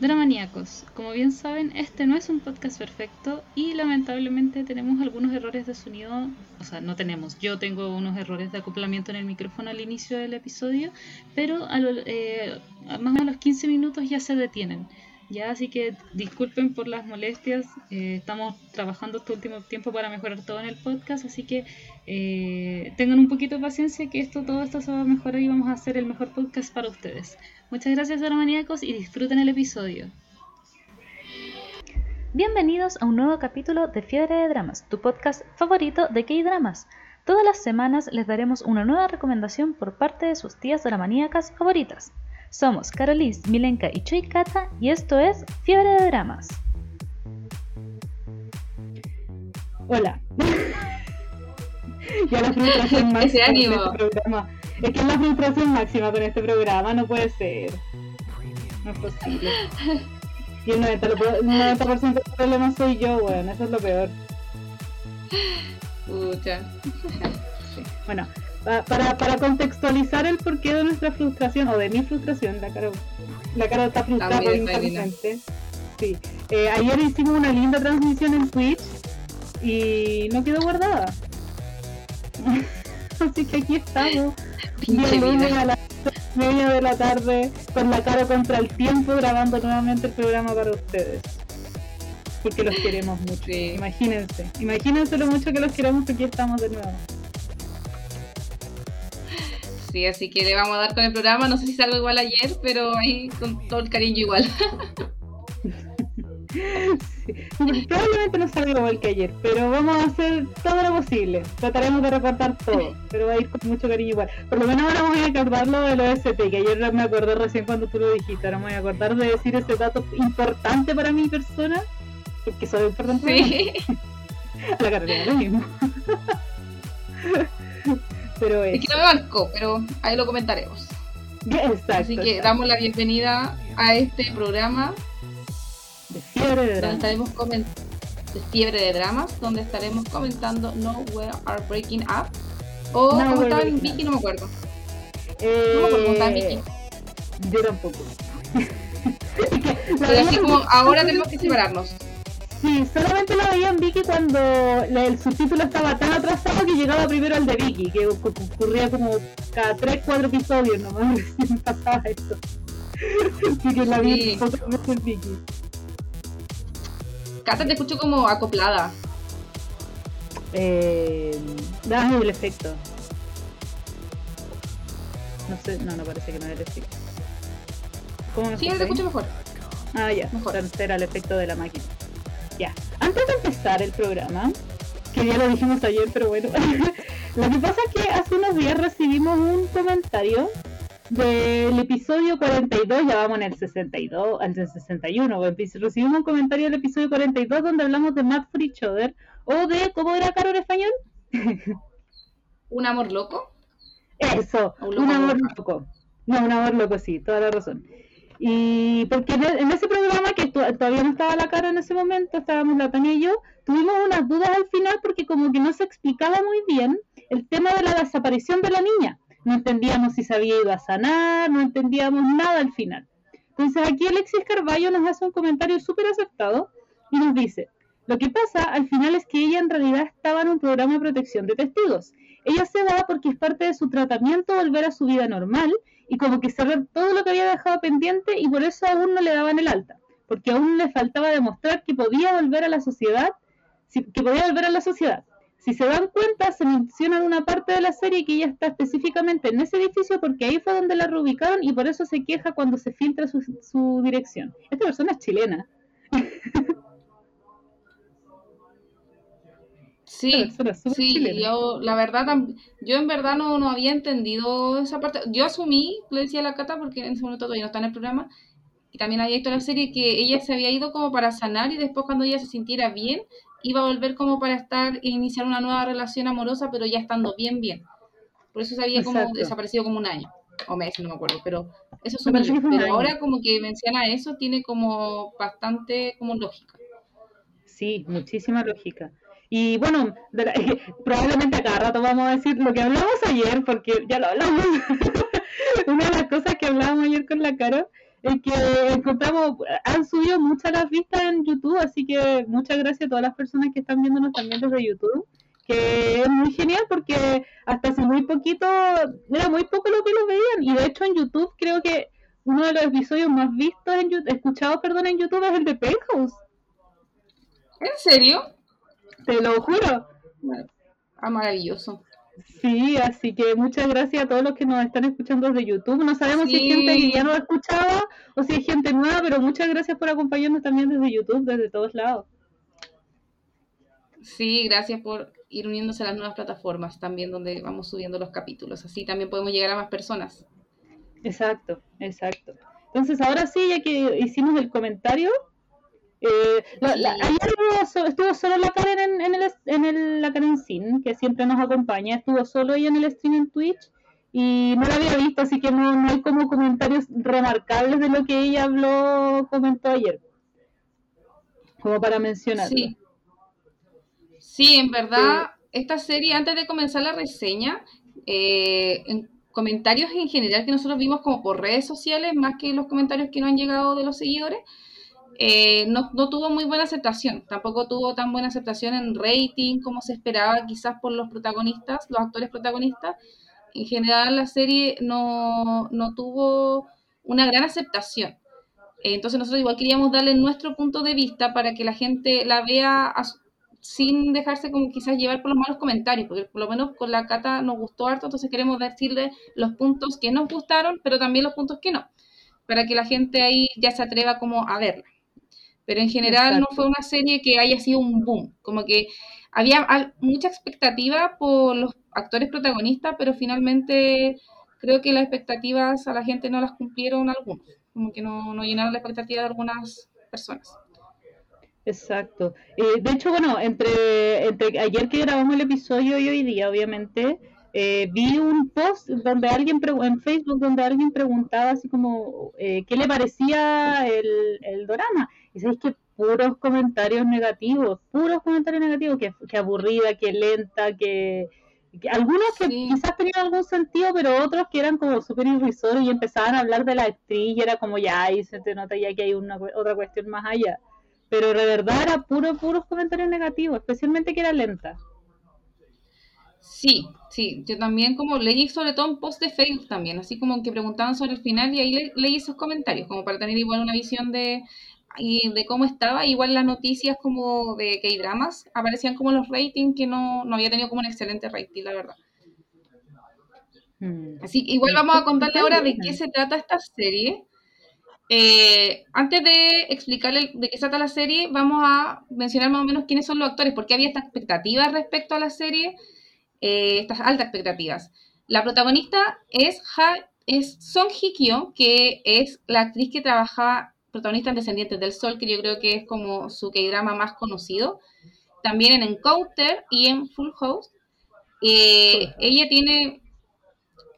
Dramaníacos, como bien saben, este no es un podcast perfecto y lamentablemente tenemos algunos errores de sonido, o sea, no tenemos, yo tengo unos errores de acoplamiento en el micrófono al inicio del episodio, pero a, eh, más o menos los 15 minutos ya se detienen. Ya, así que disculpen por las molestias. Eh, estamos trabajando este último tiempo para mejorar todo en el podcast, así que eh, tengan un poquito de paciencia que esto, todo esto se va a mejorar y vamos a hacer el mejor podcast para ustedes. Muchas gracias, maníacos, y disfruten el episodio. Bienvenidos a un nuevo capítulo de Fiebre de Dramas, tu podcast favorito de K-Dramas. Todas las semanas les daremos una nueva recomendación por parte de sus tías dramaníacas favoritas. Somos Carolis, Milenka y Chuy Kata y esto es Fiebre de Dramas. Hola. ya la frustración máxima con este programa. Es que es la frustración máxima con este programa, no puede ser. No es posible. Y el 90%, del problema soy yo, bueno, eso es lo peor. Pucha. Bueno, para, para contextualizar el porqué de nuestra frustración, o de mi frustración, la cara, la cara está frustrada Sí. Eh, ayer hicimos una linda transmisión en Twitch y no quedó guardada. Así que aquí estamos. Bienvenidos a las media de la tarde con la cara contra el tiempo grabando nuevamente el programa para ustedes. Porque los queremos mucho. Imagínense, imagínense lo mucho que los queremos porque estamos de nuevo. Sí, así que le vamos a dar con el programa. No sé si salgo igual ayer, pero ahí con todo el cariño igual. Probablemente no salga igual que ayer, pero vamos a hacer todo lo posible. Trataremos de recortar todo, pero va a ir con mucho cariño igual. Por lo menos ahora vamos a acordar lo del OST, que ayer me acordé recién cuando tú lo dijiste. Ahora me voy a acordar de decir ese dato importante para mi persona, porque soy importante. Sí. La carrera, lo mismo. Pero es... que no me marcó, pero ahí lo comentaremos. Exacto, Así que damos la bienvenida a este programa de fiebre de dramas. estaremos de fiebre de dramas, donde estaremos comentando No We Are Breaking Up o no como estaba en Vicky, no me acuerdo. Eh... No me acuerdo cómo estaba en Vicky. Yo tampoco. Pero así como ahora tenemos que separarnos. Sí, solamente lo veía en Vicky cuando el subtítulo estaba tan atrasado que llegaba primero al de Vicky, que ocurría como cada 3, 4 episodios nomás pasaba esto. Así que la vi sí. en Vicky. Cata, te escucho como acoplada. Eh, das el efecto. No sé, no, no parece que no es el efecto. ¿Cómo me sí, te escucho mejor. Ah, ya, mejor. Era el efecto de la máquina. Ya, antes de empezar el programa, que ya lo dijimos ayer, pero bueno, lo que pasa es que hace unos días recibimos un comentario del episodio 42, ya vamos en el 62, en el 61, recibimos un comentario del episodio 42 donde hablamos de Each Other, o de, ¿cómo era caro en español? ¿Un amor loco? Eso, un, amor loco. No, un amor loco, sí, toda la razón. Y porque en ese programa, que todavía no estaba la cara en ese momento, estábamos la Tania y yo, tuvimos unas dudas al final porque como que no se explicaba muy bien el tema de la desaparición de la niña. No entendíamos si se había ido a sanar, no entendíamos nada al final. Entonces aquí Alexis Carballo nos hace un comentario súper aceptado y nos dice, lo que pasa al final es que ella en realidad estaba en un programa de protección de testigos. Ella se va porque es parte de su tratamiento volver a su vida normal y como que cerrar todo lo que había dejado pendiente y por eso aún no le daban el alta, porque aún le faltaba demostrar que podía volver a la sociedad, que podía volver a la sociedad. Si se dan cuenta, se menciona en una parte de la serie que ella está específicamente en ese edificio porque ahí fue donde la reubicaron y por eso se queja cuando se filtra su, su dirección. Esta persona es chilena. Sí, sí, yo la verdad, yo en verdad no, no había entendido esa parte. Yo asumí, le decía a la Cata, porque en ese momento todavía no está en el programa, y también había visto la serie que ella se había ido como para sanar y después cuando ella se sintiera bien, iba a volver como para estar e iniciar una nueva relación amorosa, pero ya estando bien, bien. Por eso se había como desaparecido como un año, o mes, no me acuerdo, pero eso es un Pero ahora como que menciona eso, tiene como bastante como lógica. Sí, muchísima lógica. Y bueno, probablemente a cada rato vamos a decir lo que hablamos ayer, porque ya lo hablamos. Una de las cosas que hablábamos ayer con la Caro es que encontramos, han subido muchas las vistas en YouTube, así que muchas gracias a todas las personas que están viéndonos también desde YouTube, que es muy genial porque hasta hace muy poquito, era muy poco lo que lo veían, y de hecho en YouTube creo que uno de los episodios más vistos, en YouTube, escuchados, perdón, en YouTube es el de Penthouse. ¿En serio? Te lo juro. Ah, maravilloso. Sí, así que muchas gracias a todos los que nos están escuchando desde YouTube. No sabemos si hay gente que ya no escuchaba o si hay gente nueva, pero muchas gracias por acompañarnos también desde YouTube, desde todos lados. Sí, gracias por ir uniéndose a las nuevas plataformas también donde vamos subiendo los capítulos. Así también podemos llegar a más personas. Exacto, exacto. Entonces, ahora sí, ya que hicimos el comentario, eh, ayer estuvo, solo la Karen en, en, el, en el, la Karen Sin, que siempre nos acompaña, estuvo solo ella en el stream en Twitch y no la había visto, así que no, no hay como comentarios remarcables de lo que ella habló, comentó ayer, como para mencionar. Sí. sí, en verdad, esta serie, antes de comenzar la reseña, eh, en comentarios en general que nosotros vimos como por redes sociales, más que los comentarios que nos han llegado de los seguidores, eh, no, tuvo muy buena aceptación. Tampoco tuvo tan buena aceptación en rating como se esperaba quizás por los protagonistas, los actores protagonistas. En general la serie no, tuvo una gran aceptación. Eh, entonces nosotros igual queríamos darle nuestro punto de vista para que la gente la vea sin dejarse como quizás llevar por los malos comentarios, porque por lo menos con la cata nos gustó harto, entonces queremos decirle los puntos que nos gustaron, pero también los puntos que no, para que la gente ahí ya se atreva como a verla pero en general no fue una serie que haya sido un boom, como que había mucha expectativa por los actores protagonistas, pero finalmente creo que las expectativas a la gente no las cumplieron algunos, como que no, no llenaron la expectativa de algunas personas. Exacto. Eh, de hecho, bueno, entre, entre ayer que grabamos el episodio y hoy día, obviamente, eh, vi un post donde alguien en Facebook donde alguien preguntaba así como eh, qué le parecía el, el drama y sabéis que puros comentarios negativos, puros comentarios negativos, que, aburrida, que lenta, que, algunos que quizás tenían algún sentido, pero otros que eran como súper irrisorios y empezaban a hablar de la actriz y era como ya, ahí se te nota ya que hay una otra cuestión más allá. Pero de verdad era puro, puros comentarios negativos, especialmente que era lenta. Sí, sí, yo también como leí sobre todo un post de Facebook también, así como que preguntaban sobre el final y ahí leí esos comentarios, como para tener igual una visión de, y de cómo estaba. Igual las noticias como de K-Dramas aparecían como los ratings que no, no había tenido como un excelente rating, la verdad. Hmm. Así que igual vamos a contarle ahora de qué se trata esta serie. Eh, antes de explicarle de qué se trata la serie, vamos a mencionar más o menos quiénes son los actores, porque había estas expectativas respecto a la serie, eh, estas altas expectativas. La protagonista es, es Song Hye Kyo, que es la actriz que trabaja protagonista en Descendientes del Sol, que yo creo que es como su K-drama más conocido. También en Encounter y en Full House. Eh, ella tiene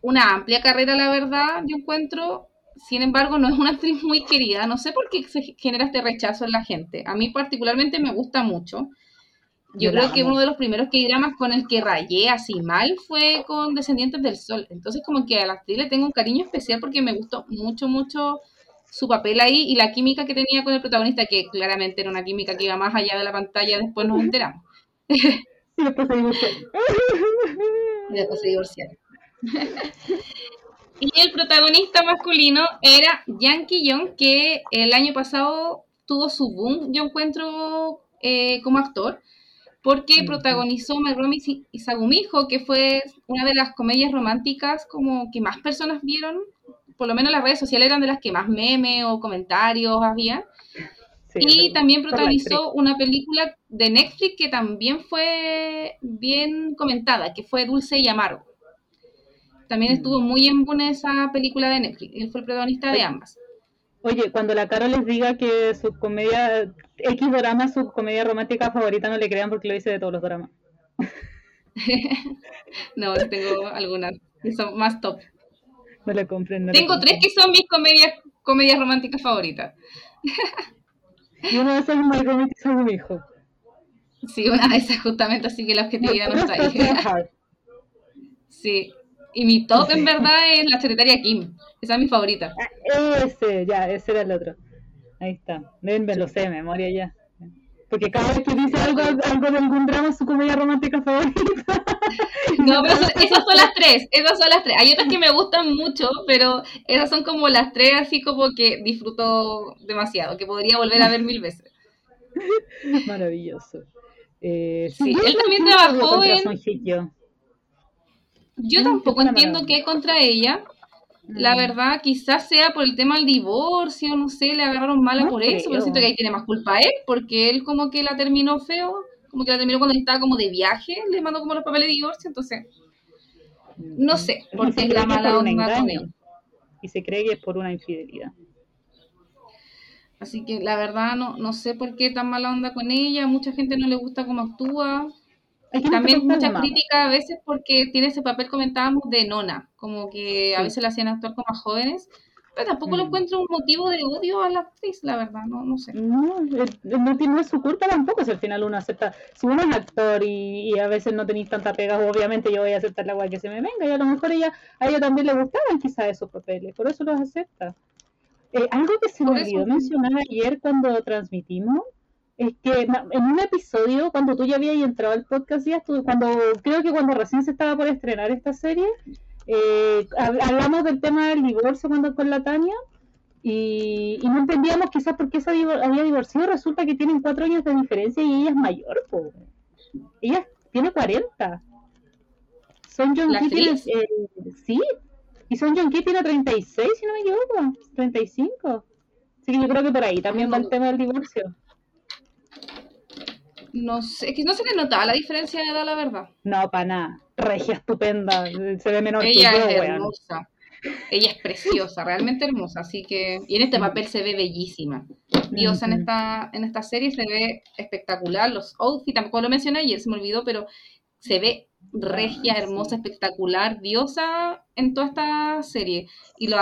una amplia carrera, la verdad, yo encuentro. Sin embargo, no es una actriz muy querida. No sé por qué se genera este rechazo en la gente. A mí particularmente me gusta mucho. Yo, creo que uno de los primeros K-dramas con el que rayé así mal fue con Descendientes del Sol. Entonces, como que a la actriz le tengo un cariño especial porque me gustó mucho, mucho su papel ahí y la química que tenía con el protagonista, que claramente era una química que iba más allá de la pantalla, después nos enteramos. Y después se divorciaron. Y después se divorciaron. y el protagonista masculino era Yankee Young, que el año pasado tuvo su boom, yo encuentro, eh, como actor, porque protagonizó My Romy y Sagumijo, que fue una de las comedias románticas como que más personas vieron por lo menos las redes sociales eran de las que más memes o comentarios había. y también protagonizó una película de Netflix que también fue bien comentada, que fue Dulce y Amargo. También estuvo mm. muy en buena esa película de Netflix. Él fue el protagonista de ambas. Oye, cuando la cara les diga que su comedia, X drama, su comedia romántica favorita, no le crean porque lo dice de todos los dramas. no, tengo algunas que son más top. No compren. Tengo tres que son mis comedias, comedias románticas favoritas. Y una de esas es My Romantic mi hijo. Sí, una de esas justamente, así que la objetividad no está ahí. sí. Y mi top en verdad es la secretaria Kim. Esa es mi favorita. Ah, ese, ya, ese era el otro. Ahí está. me lo sé de memoria ya. Porque cada vez que dice algo, algo de algún drama, su comedia romántica favorita. No, pero esas son las tres, esas son las tres. Hay otras que me gustan mucho, pero esas son como las tres así como que disfruto demasiado, que podría volver a ver mil veces. Maravilloso. Eh, sí, él también trabajó en... Yo tampoco entiendo qué contra ella, la mm. verdad, quizás sea por el tema del divorcio, no sé, le agarraron mala por eso, pero siento que ahí tiene más culpa él, porque él como que la terminó feo, como que la terminó cuando estaba como de viaje, le mandó como los papeles de divorcio, entonces, no sé, porque es la mala onda con él. Y se cree que es por una infidelidad. Así que la verdad no, no sé por qué tan mala onda con ella, mucha gente no le gusta cómo actúa, también mucha crítica a veces porque tiene ese papel, comentábamos, de nona, como que a veces la hacían actuar como más jóvenes, pero tampoco lo mm. encuentro un motivo de odio a la actriz, la verdad, no, no sé. No, no, tiene su culpa tampoco, si al final uno acepta, si uno es actor y, a veces no tenéis tanta pega, obviamente yo voy a aceptar la guay que se me venga, y a lo mejor ella, a ella también le gustaban quizás esos papeles, por eso los acepta. Eh, algo que se me olvidó mencionar ayer cuando transmitimos, es que en un episodio, cuando tú ya habías entrado al podcast, ya cuando creo que cuando recién se estaba por estrenar esta serie, eh, hablamos del tema del divorcio cuando con la Tania y, no entendíamos quizás por qué se había divorciado. Resulta que tienen cuatro años de diferencia y ella es mayor. Ella tiene 40. Son John Key eh, sí, y Son John Key tiene 36, si no me equivoco, 35. Así que yo creo que por ahí también va el tema del divorcio no sé, es que no se le notaba la diferencia de edad, la verdad. No, para nada. Regia estupenda, se ve menor Ella es hermosa. Ella es preciosa, realmente hermosa, así que y en este papel se ve bellísima. Diosa en esta en esta serie se ve espectacular, los outfits tampoco lo mencioné ayer, se me olvidó, pero se ve regia, hermosa, espectacular, diosa en toda esta serie. Y los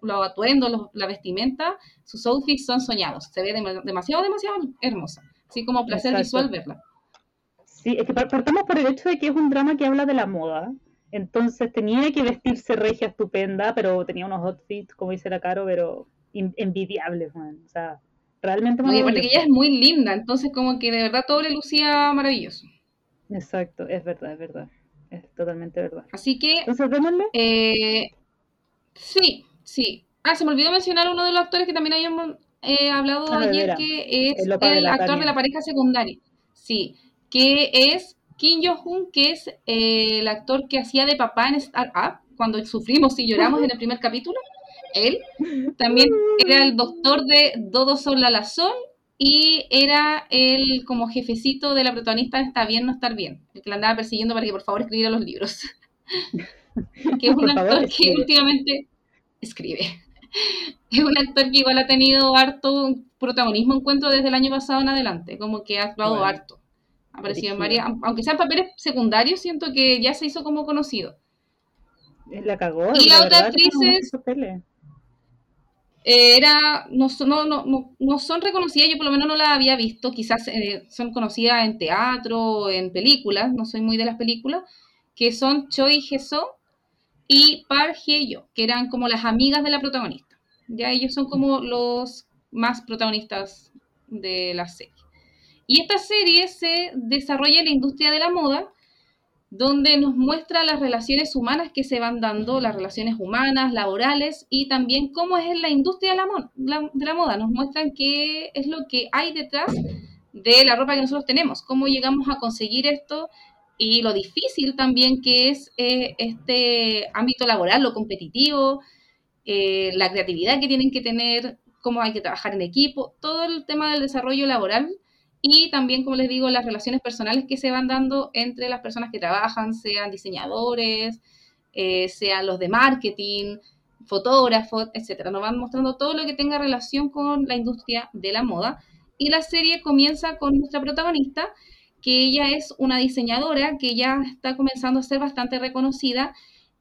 lo atuendos, la vestimenta, sus outfits son soñados. Se ve demasiado, demasiado hermosa así como placer visual verla. Sí, es que partamos por el hecho de que es un drama que habla de la moda. Entonces tenía que vestirse regia estupenda, pero tenía unos outfits, como dice la Caro, pero envidiables, O sea, realmente muy aparte que ella es muy linda, entonces como que de verdad todo le lucía maravilloso. Exacto, es verdad, es verdad. Es totalmente verdad. Así que. Entonces, démosle. Eh, sí, sí. Ah, se me olvidó mencionar uno de los actores que también habíamos he hablado ah, ayer que es el, actor de la pareja secundaria. Sí, que es Kim Jong-un, que es eh, el actor que hacía de papá en Startup, cuando sufrimos y lloramos en el primer capítulo. Él también era el doctor de Dodo Sol la Sol y era el como jefecito de la protagonista Está bien, no estar bien, el que la andaba persiguiendo para que por favor escribiera los libros. que es un actor que últimamente escribe. es un actor que igual ha tenido harto protagonismo, encuentro, desde el año pasado en adelante, como que ha actuado harto. Ha aparecido en varias, aunque sean papeles secundarios, siento que ya se hizo como conocido. La cagó. Y la, otra actriz es... Eh, era, no, no, no, no, son reconocidas, yo por lo menos no la había visto, quizás eh, son conocidas en teatro, en películas, no soy muy de las películas, que son Choi Jeso y Park Hye-yo, que eran como las amigas de la protagonista. Ya ellos son como los más protagonistas de la serie. Y esta serie se desarrolla en la industria de la moda, donde nos muestra las relaciones humanas que se van dando, las relaciones humanas, laborales y también cómo es la industria de la, de la moda. Nos muestran qué es lo que hay detrás de la ropa que nosotros tenemos, cómo llegamos a conseguir esto y lo difícil también que es eh, este ámbito laboral, lo competitivo, eh, la creatividad que tienen que tener, cómo hay que trabajar en equipo, todo el tema del desarrollo laboral y también, como les digo, las relaciones personales que se van dando entre las personas que trabajan, sean diseñadores, eh, sean los de marketing, fotógrafos, etcétera. Nos van mostrando todo lo que tenga relación con la industria de la moda. Y la serie comienza con nuestra protagonista, que ella es una diseñadora que ya está comenzando a ser bastante reconocida.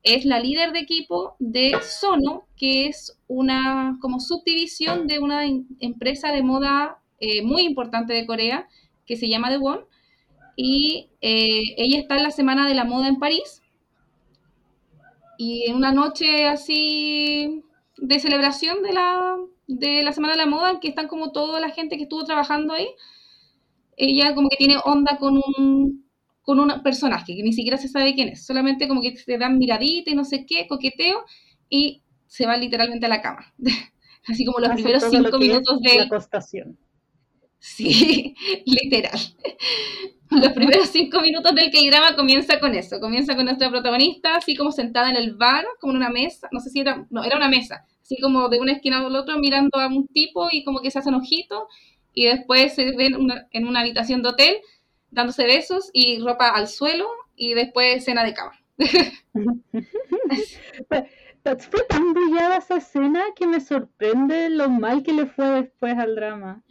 Es la líder de equipo de Sono, que es una como subdivisión de una empresa de moda eh, muy importante de Corea, que se llama The One. Y eh, ella está en la Semana de la Moda en París. y en una noche así de celebración de la, de la Semana de la Moda, que están como toda la gente que estuvo trabajando ahí, ella como que tiene onda con un, con un personaje que ni siquiera se sabe quién es, solamente como que se dan miradita y no sé qué, coqueteo, y se va literalmente a la cama. Así como los primeros cinco minutos de... La acostación. Sí, literal. Los primeros cinco minutos del K-drama comienza con eso. Comienza con nuestra protagonista, así como sentada en el bar, como en una mesa. No sé si era. No, era una mesa. Así como de una esquina al otro, mirando a un tipo y como que se hacen ojitos. Y después se ven en una habitación de hotel, dándose besos y ropa al suelo. Y después cena de cama. fue tan brillada esa escena que me sorprende lo mal que le fue después al drama.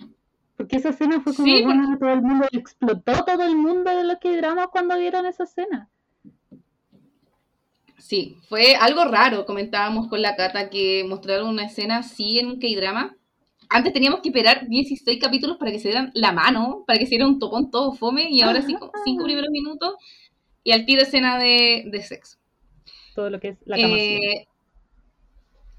Porque esa escena fue como bueno, todo el mundo, explotó todo el mundo de los que drama cuando vieron esa escena. Sí, fue algo raro. Comentábamos con la Cata que mostraron una escena así en un K-drama. Antes teníamos que esperar 16 capítulos para que se dieran la mano, para que se diera un topón todo fome, y ahora sí, cinco primeros minutos y al tiro escena de, de sexo. Todo lo que es la cama. Eh,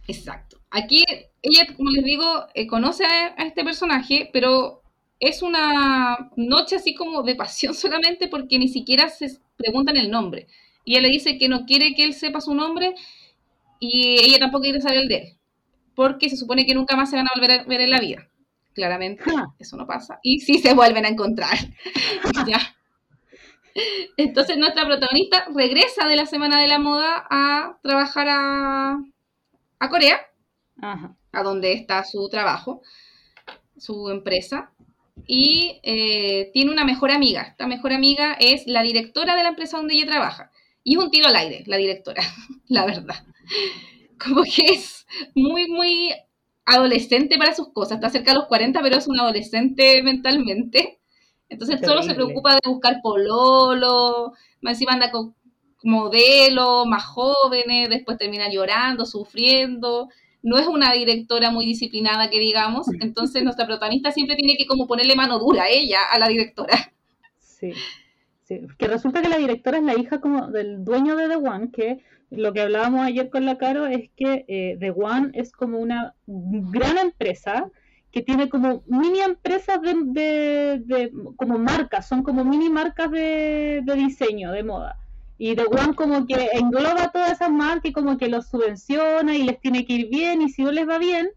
exacto. Aquí ella, como les digo, eh, conoce a, este personaje, pero es una noche así como de pasión solamente porque ni siquiera se preguntan el nombre. Y ella le dice que no quiere que él sepa su nombre y ella tampoco quiere saber el de él, porque se supone que nunca más se van a volver a ver en la vida. Claramente, eso no pasa. Y sí se vuelven a encontrar. ya. Entonces nuestra protagonista regresa de la Semana de la Moda a trabajar a, a Corea a donde está su trabajo, su empresa, y eh, tiene una mejor amiga. Esta mejor amiga es la directora de la empresa donde ella trabaja. Y es un tiro al aire, la directora, la verdad. Como que es muy, muy adolescente para sus cosas. Está cerca de los 40, pero es un adolescente mentalmente. Entonces solo se preocupa de buscar pololo, más encima anda con modelos más jóvenes, después termina llorando, sufriendo no es una directora muy disciplinada que digamos, entonces nuestra protagonista siempre tiene que como ponerle mano dura a ella, a la directora. Sí, sí, que resulta que la directora es la hija como del dueño de The One, que lo que hablábamos ayer con la Caro es que eh, The One es como una gran empresa que tiene como mini empresas de, de, como marcas, son como mini marcas de, de diseño, de moda. Y The One como que engloba todas esas marcas y como que los subvenciona y les tiene que ir bien y si no les va bien,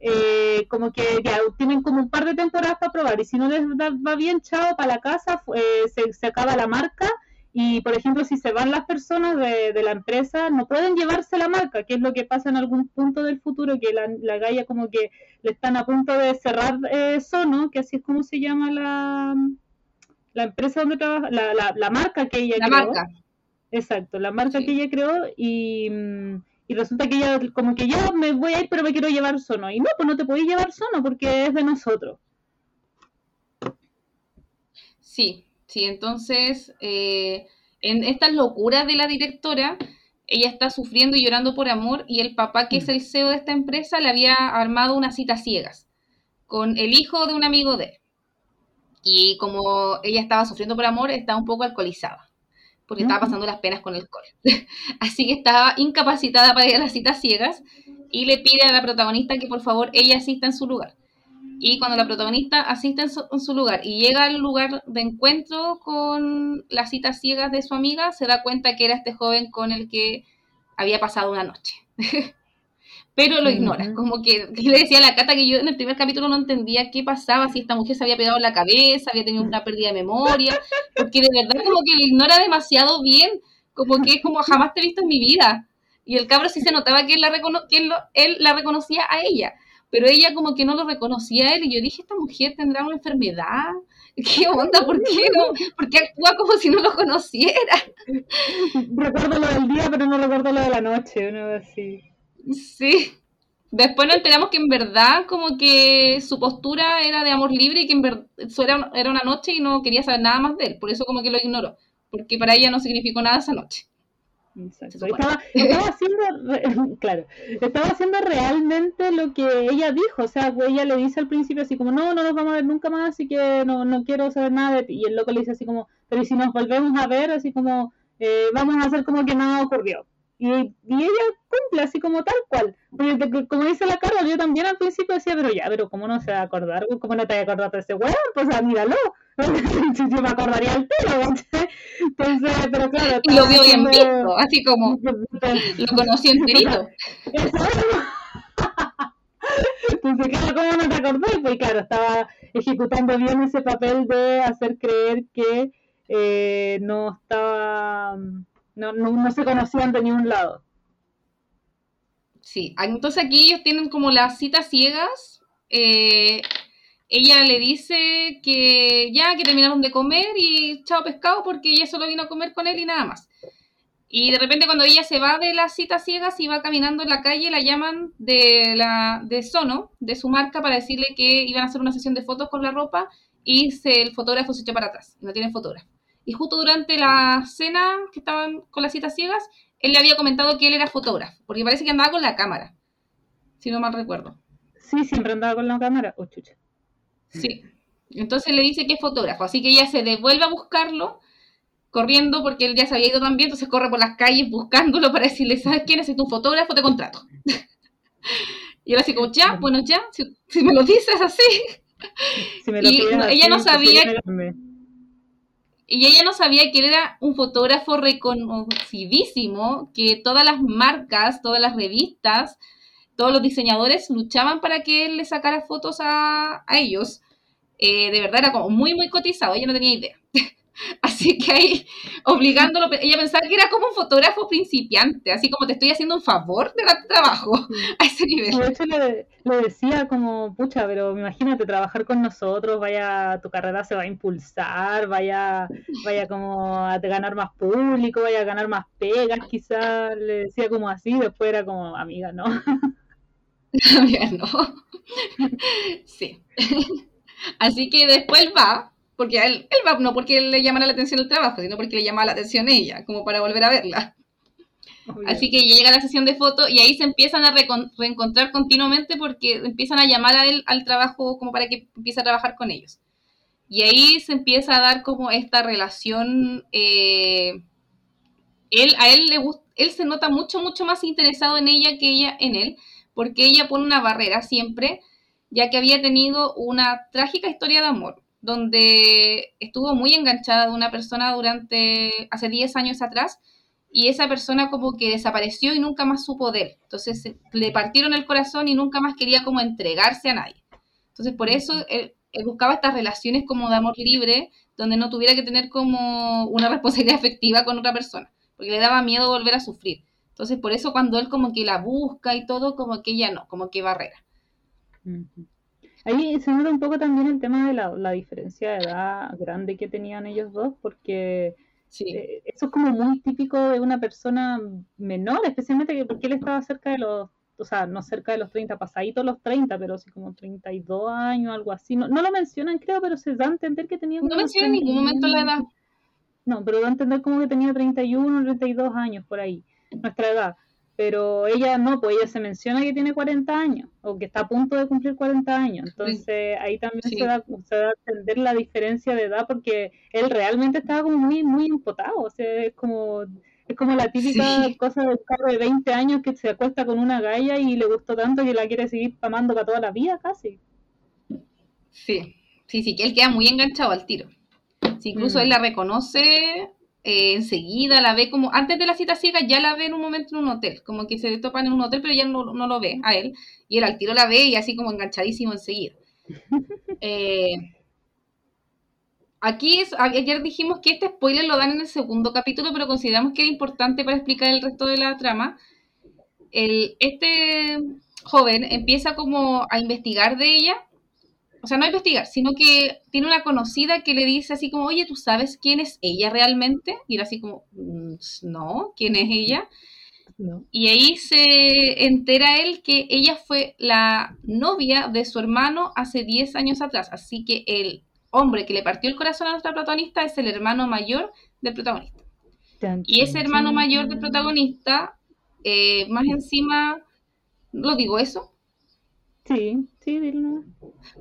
eh, como que ya tienen como un par de temporadas para probar y si no les va bien, chao, para la casa, eh, se, se, acaba la marca y por ejemplo si se van las personas de, de, la empresa no pueden llevarse la marca, que es lo que pasa en algún punto del futuro, que la, la Gaia como que le están a punto de cerrar eh, Sono, que así es como se llama la, la empresa donde trabaja, la, la, la marca que ella la marca. Exacto, la marca que ella creó y, y, resulta que ella como que yo me voy a ir pero me quiero llevar Sono. Y no, pues no te podéis llevar Sono porque es de nosotros. Sí, sí, entonces eh, en estas locuras de la directora, ella está sufriendo y llorando por amor y el papá que es mm. el CEO de esta empresa le había armado unas citas ciegas con el hijo de un amigo de él. Y como ella estaba sufriendo por amor, estaba un poco alcoholizada porque estaba pasando las penas con el alcohol. Así que estaba incapacitada para ir a las citas ciegas y le pide a la protagonista que por favor ella asista en su lugar. Y cuando la protagonista asiste en su, lugar y llega al lugar de encuentro con las citas ciegas de su amiga, se da cuenta que era este joven con el que había pasado una noche. pero lo ignora. Como que, le decía a la Cata que yo en el primer capítulo no entendía qué pasaba, si esta mujer se había pegado en la cabeza, había tenido una pérdida de memoria, porque de verdad como que lo ignora demasiado bien, como que es como jamás te he visto en mi vida. Y el cabro sí se notaba que él la, que él, la reconocía a ella, pero ella como que no lo reconocía a él, y yo dije, esta mujer tendrá una enfermedad. ¿Qué onda? ¿Por qué no? ¿Por qué actúa como si no lo conociera? Recuerdo lo del día, pero no recuerdo lo de la noche, uno así. Sí. Después nos enteramos que en verdad como que su postura era de amor libre y que en verdad era, era una noche y no quería saber nada más de él. Por eso como que lo ignoró. Porque para ella no significó nada esa noche. Estaba, estaba, haciendo, claro, estaba haciendo realmente lo que ella dijo, o sea, ella le dice al principio así como, no, no nos vamos a ver nunca más, así que no, no quiero saber nada de ti, y el loco le dice así como, pero si nos volvemos a ver, así como, eh, vamos a hacer como que nada ocurrió, Y, y ella cumple así como tal cual. Porque como dice la Carol, yo también al principio decía, pero ya, pero ¿cómo no se va a acordar? ¿Cómo no te va a acordar de ese weón? Pues ah, míralo. yo me acordaría el pelo, Entonces, pero claro. Y lo vio bien visto, así como lo conocí enterito. Entonces, claro, ¿cómo no te acordás? Pues claro, estaba ejecutando bien ese papel de hacer creer que eh, no estaba, no, no, no se conocían de ningún lado. Sí, entonces aquí ellos tienen como las citas ciegas. Eh, ella le dice que ya, que terminaron de comer y chao pescado porque ella solo vino a comer con él y nada más. Y de repente cuando ella se va de las citas ciegas y va caminando en la calle, la llaman de, la, de Sono, de su marca, para decirle que iban a hacer una sesión de fotos con la ropa y se, el fotógrafo se echó para atrás, no tiene fotógrafo. Y justo durante la cena que estaban con las citas ciegas, él le había comentado que él era fotógrafo, porque parece que andaba con la cámara, si no mal recuerdo. Sí, siempre andaba con la cámara. Oh, chucha. Sí. Entonces le dice que es fotógrafo, así que ella se devuelve a buscarlo, corriendo porque él ya se había ido también, entonces corre por las calles buscándolo para decirle, ¿sabes quién es? un fotógrafo, te contrato. y él así como, ya, bueno, ya, si, me lo dices así. Si me lo y ella no sabía... Y ella no sabía que él era un fotógrafo reconocidísimo, que todas las marcas, todas las revistas, todos los diseñadores luchaban para que él le sacara fotos a, ellos. Eh, de verdad era como muy, muy cotizado, ella no tenía idea. Así que ahí, obligándolo, ella pensaba que era como un fotógrafo principiante, así como te estoy haciendo un favor de dar trabajo a ese nivel. De hecho, le, decía como, pucha, pero imagínate trabajar con nosotros, vaya, tu carrera se va a impulsar, vaya, vaya como a ganar más público, vaya a ganar más pegas, quizás, le decía como así, después era como, amiga, no. no. sí. Así que después va, porque él, él va, no porque le llamara la atención el trabajo, sino porque le llama la atención ella, como para volver a verla. Así que llega a la sesión de fotos y ahí se empiezan a reencontrar continuamente porque empiezan a llamar a él al trabajo como para que empiece a trabajar con ellos. Y ahí se empieza a dar como esta relación. Eh, él, a él le él se nota mucho, mucho más interesado en ella que ella en él porque ella pone una barrera siempre, ya que había tenido una trágica historia de amor, donde estuvo muy enganchada de una persona durante, hace 10 años atrás, y esa persona como que desapareció y nunca más supo de él. Entonces le partieron el corazón y nunca más quería como entregarse a nadie. Entonces por eso él, buscaba estas relaciones como de amor libre, donde no tuviera que tener como una responsabilidad afectiva con otra persona, porque le daba miedo volver a sufrir. Entonces, por eso cuando él como que la busca y todo, como que ella no, como que barrera. Ahí se nota un poco también el tema de la, diferencia de edad grande que tenían ellos dos, porque eh, eso es como muy típico de una persona menor, especialmente porque él estaba cerca de los, o sea, no cerca de los 30, pasaditos los 30, pero así como 32 años, algo así. No, no lo mencionan, creo, pero se da a entender que tenía... No menciona en ningún momento la edad. No, pero da a entender como que tenía 31 o 32 años por ahí nuestra edad. Pero ella no, pues ella se menciona que tiene 40 años o que está a punto de cumplir 40 años. Entonces ahí también se, da, se da a entender la diferencia de edad porque él realmente estaba como muy, muy impotado. O sea, es como, es como la típica cosa del carro de 20 años que se acuesta con una galla y le gustó tanto que la quiere seguir amando para toda la vida casi. Sí, sí, sí, que él queda muy enganchado al tiro. incluso mm. él la reconoce eh, enseguida la ve como, antes de la cita ciega ya la ve en un momento en un hotel, como que se topan en un hotel, pero ya no, lo ve a él, y él al tiro la ve y así como enganchadísimo enseguida. Eh, aquí es, ayer dijimos que este spoiler lo dan en el segundo capítulo, pero consideramos que era importante para explicar el resto de la trama. El, este joven empieza como a investigar de ella o sea, no investigar, sino que tiene una conocida que le dice así como, oye, ¿tú sabes quién es ella realmente? Y era así como, mm, no, ¿quién es ella? Y ahí se entera él que ella fue la novia de su hermano hace 10 años atrás. Así que el hombre que le partió el corazón a nuestra protagonista es el hermano mayor del protagonista. y ese hermano mayor del protagonista, eh, más encima, ¿lo digo eso? Sí, sí, dilo.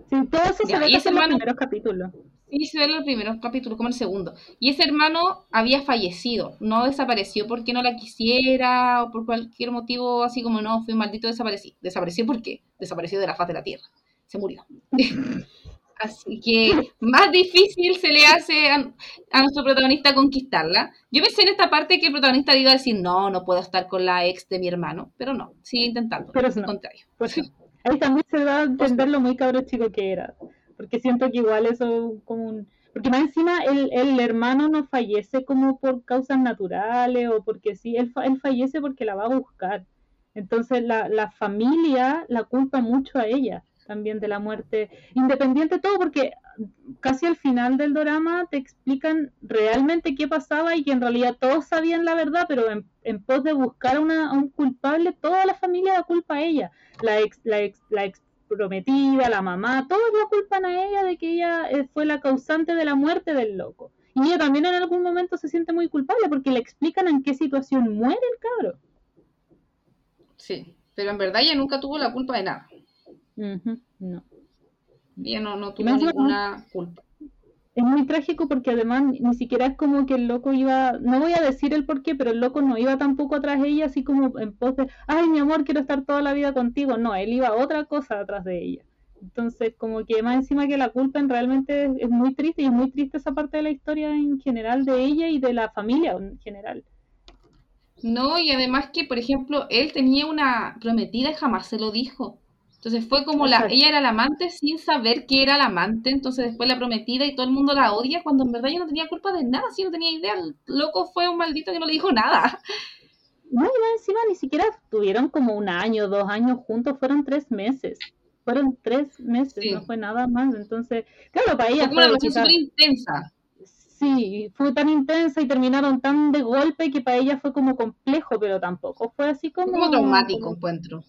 Sí, todo eso se ve en los primeros capítulos. Sí, se ve en el primer capítulo, como el segundo. Y ese hermano había fallecido, no desapareció porque no la quisiera o por cualquier motivo, así como no, fui maldito, desaparecí. Desapareció porque desapareció de la faz de la tierra, se murió. Así que más difícil se le hace a, nuestro protagonista conquistarla. Yo pensé en esta parte que el protagonista iba a decir, no, no puedo estar con la ex de mi hermano, pero no, sigue intentando. Pero es no. contrario. Pues Ahí también se va a entender lo muy cabro chico que era. Porque siento que igual eso como un... Porque más encima el, el hermano no fallece como por causas naturales o porque sí, él, él fallece porque la va a buscar. Entonces la, la familia la culpa mucho a ella también de la muerte, independiente de todo, porque casi al final del drama te explican realmente qué pasaba y que en realidad todos sabían la verdad, pero en, en pos de buscar a un culpable, toda la familia da culpa a ella, la ex, la ex, la ex prometida, la mamá, todos la culpan a ella de que ella eh, fue la causante de la muerte del loco. Y ella también en algún momento se siente muy culpable porque le explican en qué situación muere el cabro. Sí, pero en verdad ella nunca tuvo la culpa de nada. No. Ella no, no tuvo ninguna culpa. Es muy trágico porque además ni siquiera es como que el loco iba, no voy a decir el por qué, pero el loco no iba tampoco atrás de ella así como en pos de, ay mi amor, quiero estar toda la vida contigo. No, él iba a otra cosa atrás de ella. Entonces, como que más encima que la culpa realmente es, muy triste y es muy triste esa parte de la historia en general de ella y de la familia en general. No, y además que, por ejemplo, él tenía una prometida y jamás se lo dijo. Entonces fue como la, ella era la amante sin saber que era la amante, entonces después la prometida y todo el mundo la odia, cuando en verdad ella no tenía culpa de nada, si no tenía idea, el loco fue un maldito que no le dijo nada. No, y encima ni siquiera tuvieron como un año, dos años juntos, fueron tres meses. Fueron tres meses, no fue nada más. Entonces, claro, para ella fue, una relación súper intensa. Sí, fue tan intensa y terminaron tan de golpe que para ella fue como complejo, pero tampoco fue así como... Como traumático, encuentro.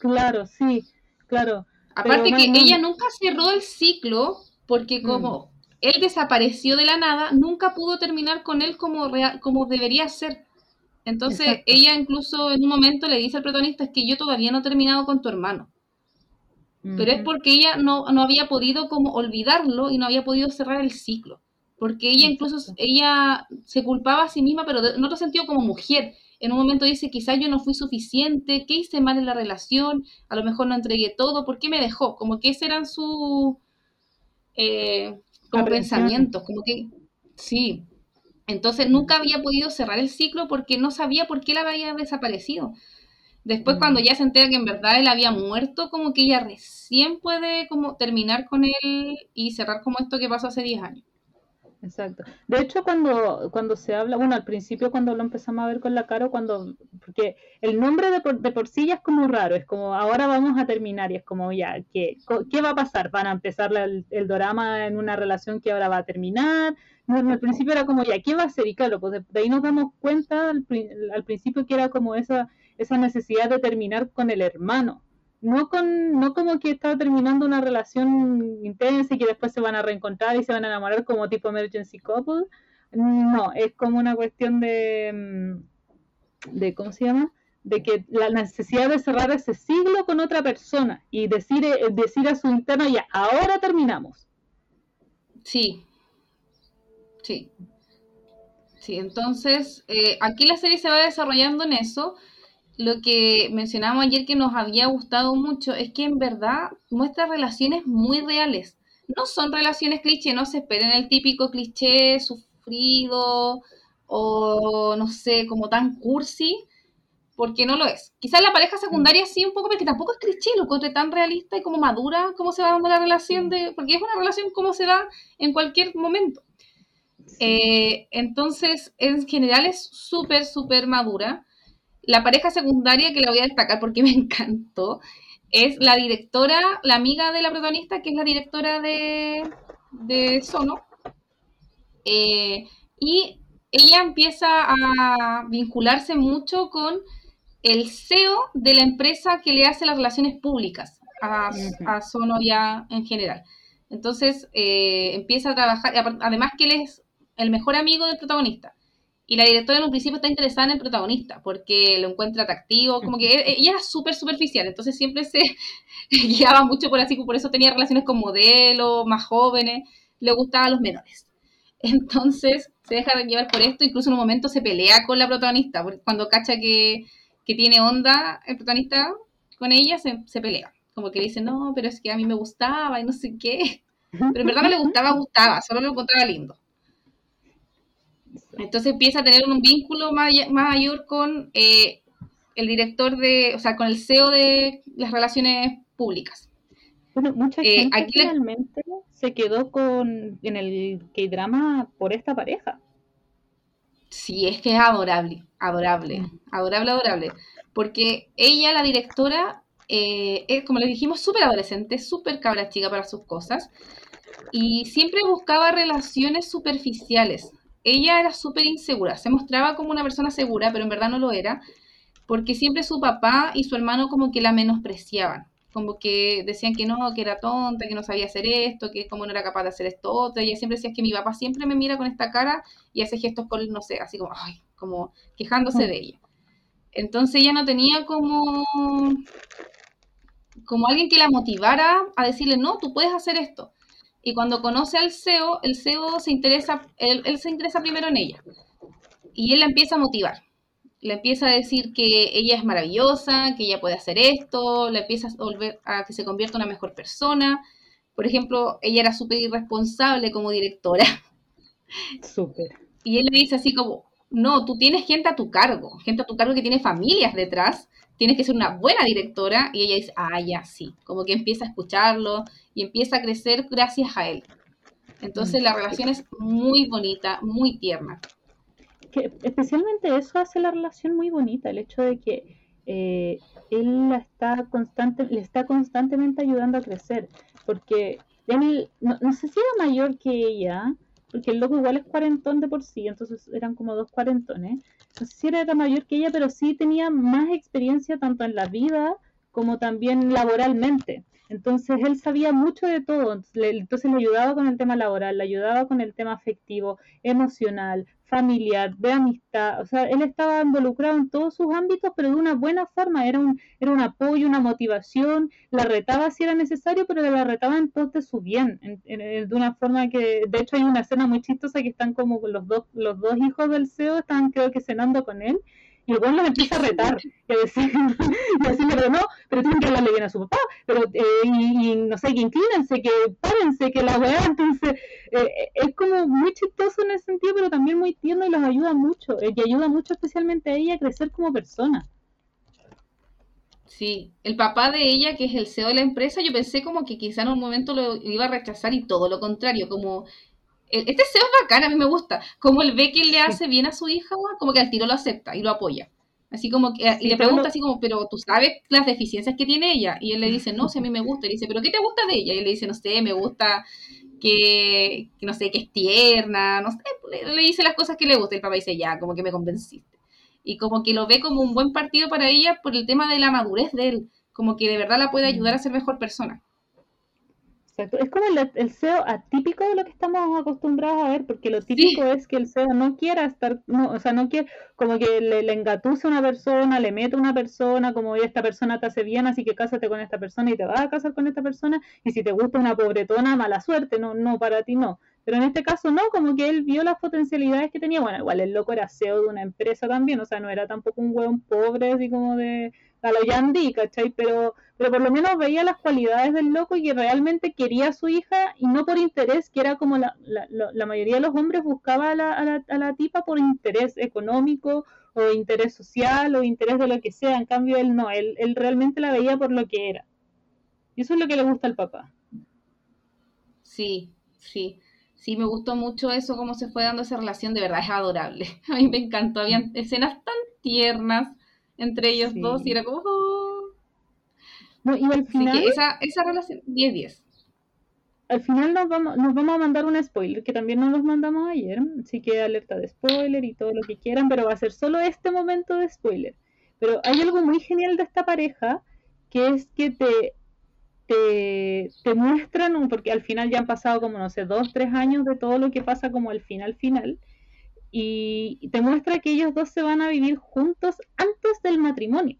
Claro, sí, claro. Aparte que ella nunca cerró el ciclo porque mm. como él desapareció de la nada, nunca pudo terminar con él como, como debería ser. Entonces ella incluso en un momento le dice al protagonista es que yo todavía no he terminado con tu hermano. Pero es porque ella no, no, había podido como olvidarlo y no había podido cerrar el ciclo. Porque ella incluso, ella se culpaba a sí misma, pero en otro sentido como mujer en un momento dice, quizás yo no fui suficiente, ¿qué hice mal en la relación? A lo mejor no entregué todo, ¿por qué me dejó? Como que ese eran sus eh, pensamientos, como que sí. Entonces nunca había podido cerrar el ciclo porque no sabía por qué la había desaparecido. Después cuando mm. ya se entera que en verdad él había muerto, como que ella recién puede como terminar con él y cerrar como esto que pasó hace 10 años. Exacto. De hecho, cuando, cuando se habla, bueno, al principio cuando lo empezamos a ver con la Caro, cuando, porque el nombre de por, de por sí ya es como raro, es como ahora vamos a terminar y es como ya, ¿qué, qué va a pasar? ¿Van a empezar el, el drama en una relación que ahora va a terminar? No, al principio era como ya, ¿qué va a ser? Y claro, pues de, ahí nos damos cuenta al, al principio que era como esa, esa necesidad de terminar con el hermano no con no como que estaba terminando una relación intensa y que después se van a reencontrar y se van a enamorar como tipo emergency couple. No es como una cuestión de mm, de cómo se llama de que la necesidad de cerrar ese siglo con otra persona y decir eh, decir a su interno ya ahora terminamos sí. Sí. Sí entonces eh, aquí la serie se va desarrollando en eso lo que mencionamos ayer que nos había gustado mucho es que en verdad muestra relaciones muy reales. No son relaciones cliché, no se esperen el típico cliché sufrido o no sé, como tan cursi, porque no lo es. Quizás la pareja secundaria sí un poco, porque tampoco es cliché, lo encontré tan realista y como madura como se va dando la relación de, porque es una relación como se da en cualquier momento. Eh, entonces, en general es súper, súper madura. La pareja secundaria que la voy a destacar porque me encantó es la directora, la amiga de la protagonista, que es la directora de, de Sono. Eh, y ella empieza a vincularse mucho con el CEO de la empresa que le hace las relaciones públicas a, a Sono ya en general. Entonces eh, empieza a trabajar, además que él es el mejor amigo del protagonista. Y la directora en un principio está interesada en el protagonista porque lo encuentra atractivo, como que ella era súper superficial, entonces siempre se guiaba mucho por así, por eso tenía relaciones con modelos más jóvenes. le gustaba a los menores. Entonces se deja llevar por esto, incluso en un momento se pelea con la protagonista, porque cuando cacha que, tiene onda el protagonista con ella, se, se, pelea. Como que dice, no, pero es que a mí me gustaba y no sé qué. Pero en verdad no le gustaba, gustaba, solo lo encontraba lindo. Entonces empieza a tener un vínculo mayor con eh, el director de, o sea, con el CEO de las relaciones públicas. Bueno, mucha eh, gente aquí realmente se quedó con en el K-drama por esta pareja. Sí, es que es adorable, adorable, mm. adorable, adorable. Porque ella, la directora, eh, es, como les dijimos, súper adolescente, súper cabra chica para sus cosas. Y siempre buscaba relaciones superficiales. Ella era súper insegura, se mostraba como una persona segura, pero en verdad no lo era, porque siempre su papá y su hermano como que la menospreciaban como que decían que no, que era tonta, que no sabía hacer esto, que como no era capaz de hacer esto otro. Ella siempre decía que mi papá siempre me mira con esta cara y hace gestos con, no sé, así como, ay, como quejándose de ella. Entonces ella no tenía como, como alguien que la motivara a decirle, no, tú puedes hacer esto. Y cuando conoce al CEO, el CEO se interesa, él, él se interesa primero en ella. Y él la empieza a motivar le empieza a decir que ella es maravillosa, que ella puede hacer esto, le empieza a volver a que se convierta en una mejor persona. Por ejemplo, ella era súper irresponsable como directora. Súper. Y él le dice así como, no, tú tienes gente a tu cargo, gente a tu cargo que tiene familias detrás, tienes que ser una buena directora. Y ella dice, ah, ya sí, como que empieza a escucharlo y empieza a crecer gracias a él. Entonces la relación es muy bonita, muy tierna que especialmente eso hace la relación muy bonita, el hecho de que eh, él la está constante, le está constantemente ayudando a crecer, porque no, no, sé si era mayor que ella, porque el loco igual es cuarentón de por sí, entonces eran como dos cuarentones, si era mayor que ella, pero sí tenía más experiencia tanto en la vida como también laboralmente. Entonces él sabía mucho de todo, entonces le ayudaba con el tema laboral, le ayudaba con el tema afectivo, emocional, familiar, de amistad, o sea, él estaba involucrado en todos sus ámbitos, pero de una buena forma, era un, era un apoyo, una motivación, la retaba si era necesario, pero la retaba en pos de su bien, de una forma que, de hecho hay una escena muy chistosa que están como los dos, los dos hijos del CEO, están creo que cenando con él, y el los empieza a retar y a decir, y a decirle, pero no, pero tienen que hablarle bien a su papá, pero eh, y, no sé, que inclínense, que párense, que la weá, entonces eh, es como muy chistoso en ese sentido, pero también muy tierno y los ayuda mucho, eh, y ayuda mucho especialmente a ella a crecer como persona. Sí, el papá de ella, que es el CEO de la empresa, yo pensé como que quizá en un momento lo iba a rechazar y todo lo contrario, como este SEO es bacán, a mí me gusta. Como él ve que le hace bien a su hija, como que al tiro lo acepta y lo apoya. Así como que, y le pregunta así como, pero tú sabes las deficiencias que tiene ella. Y él le dice, no, si a mí me gusta. Y dice, pero ¿qué te gusta de ella? Y él le dice, no sé, me gusta que, no sé, que es tierna, no sé, le, dice las cosas que le gusta. Y el papá dice, ya, como que me convenciste. Y como que lo ve como un buen partido para ella por el tema de la madurez de él. Como que de verdad la puede ayudar a ser mejor persona. Es como el, SEO atípico de lo que estamos acostumbrados a ver, porque lo típico es que el SEO no quiera estar, no, o sea, no quiere, como que le, le engatusa a una persona, le mete a una persona, como esta persona te hace bien, así que cásate con esta persona y te vas a casar con esta persona, y si te gusta una pobretona, mala suerte, no, no, para ti no. Pero en este caso no, como que él vio las potencialidades que tenía, bueno, igual el loco era SEO de una empresa también, o sea, no era tampoco un hueón pobre, así como de a lo Yandy, ¿cachai? Pero, pero por lo menos veía las cualidades del loco y que realmente quería a su hija y no por interés, que era como la, la, la mayoría de los hombres buscaba a la, a, la, a la tipa por interés económico o interés social o interés de lo que sea. En cambio, él no, él, él realmente la veía por lo que era. Y eso es lo que le gusta al papá. Sí, sí. Sí, me gustó mucho eso, cómo se fue dando esa relación, de verdad es adorable. A mí me encantó, habían escenas tan tiernas, entre ellos dos y era como... Oh". No, y al final... esa, esa relación, 10-10. Al final nos vamos, nos vamos a mandar un spoiler, que también nos los mandamos ayer, así que alerta de spoiler y todo lo que quieran, pero va a ser solo este momento de spoiler. Pero hay algo muy genial de esta pareja, que es que te, te, te muestran, porque al final ya han pasado como, no sé, dos, tres años de todo lo que pasa como al final, final, y te muestra que ellos dos se van a vivir juntos antes del matrimonio.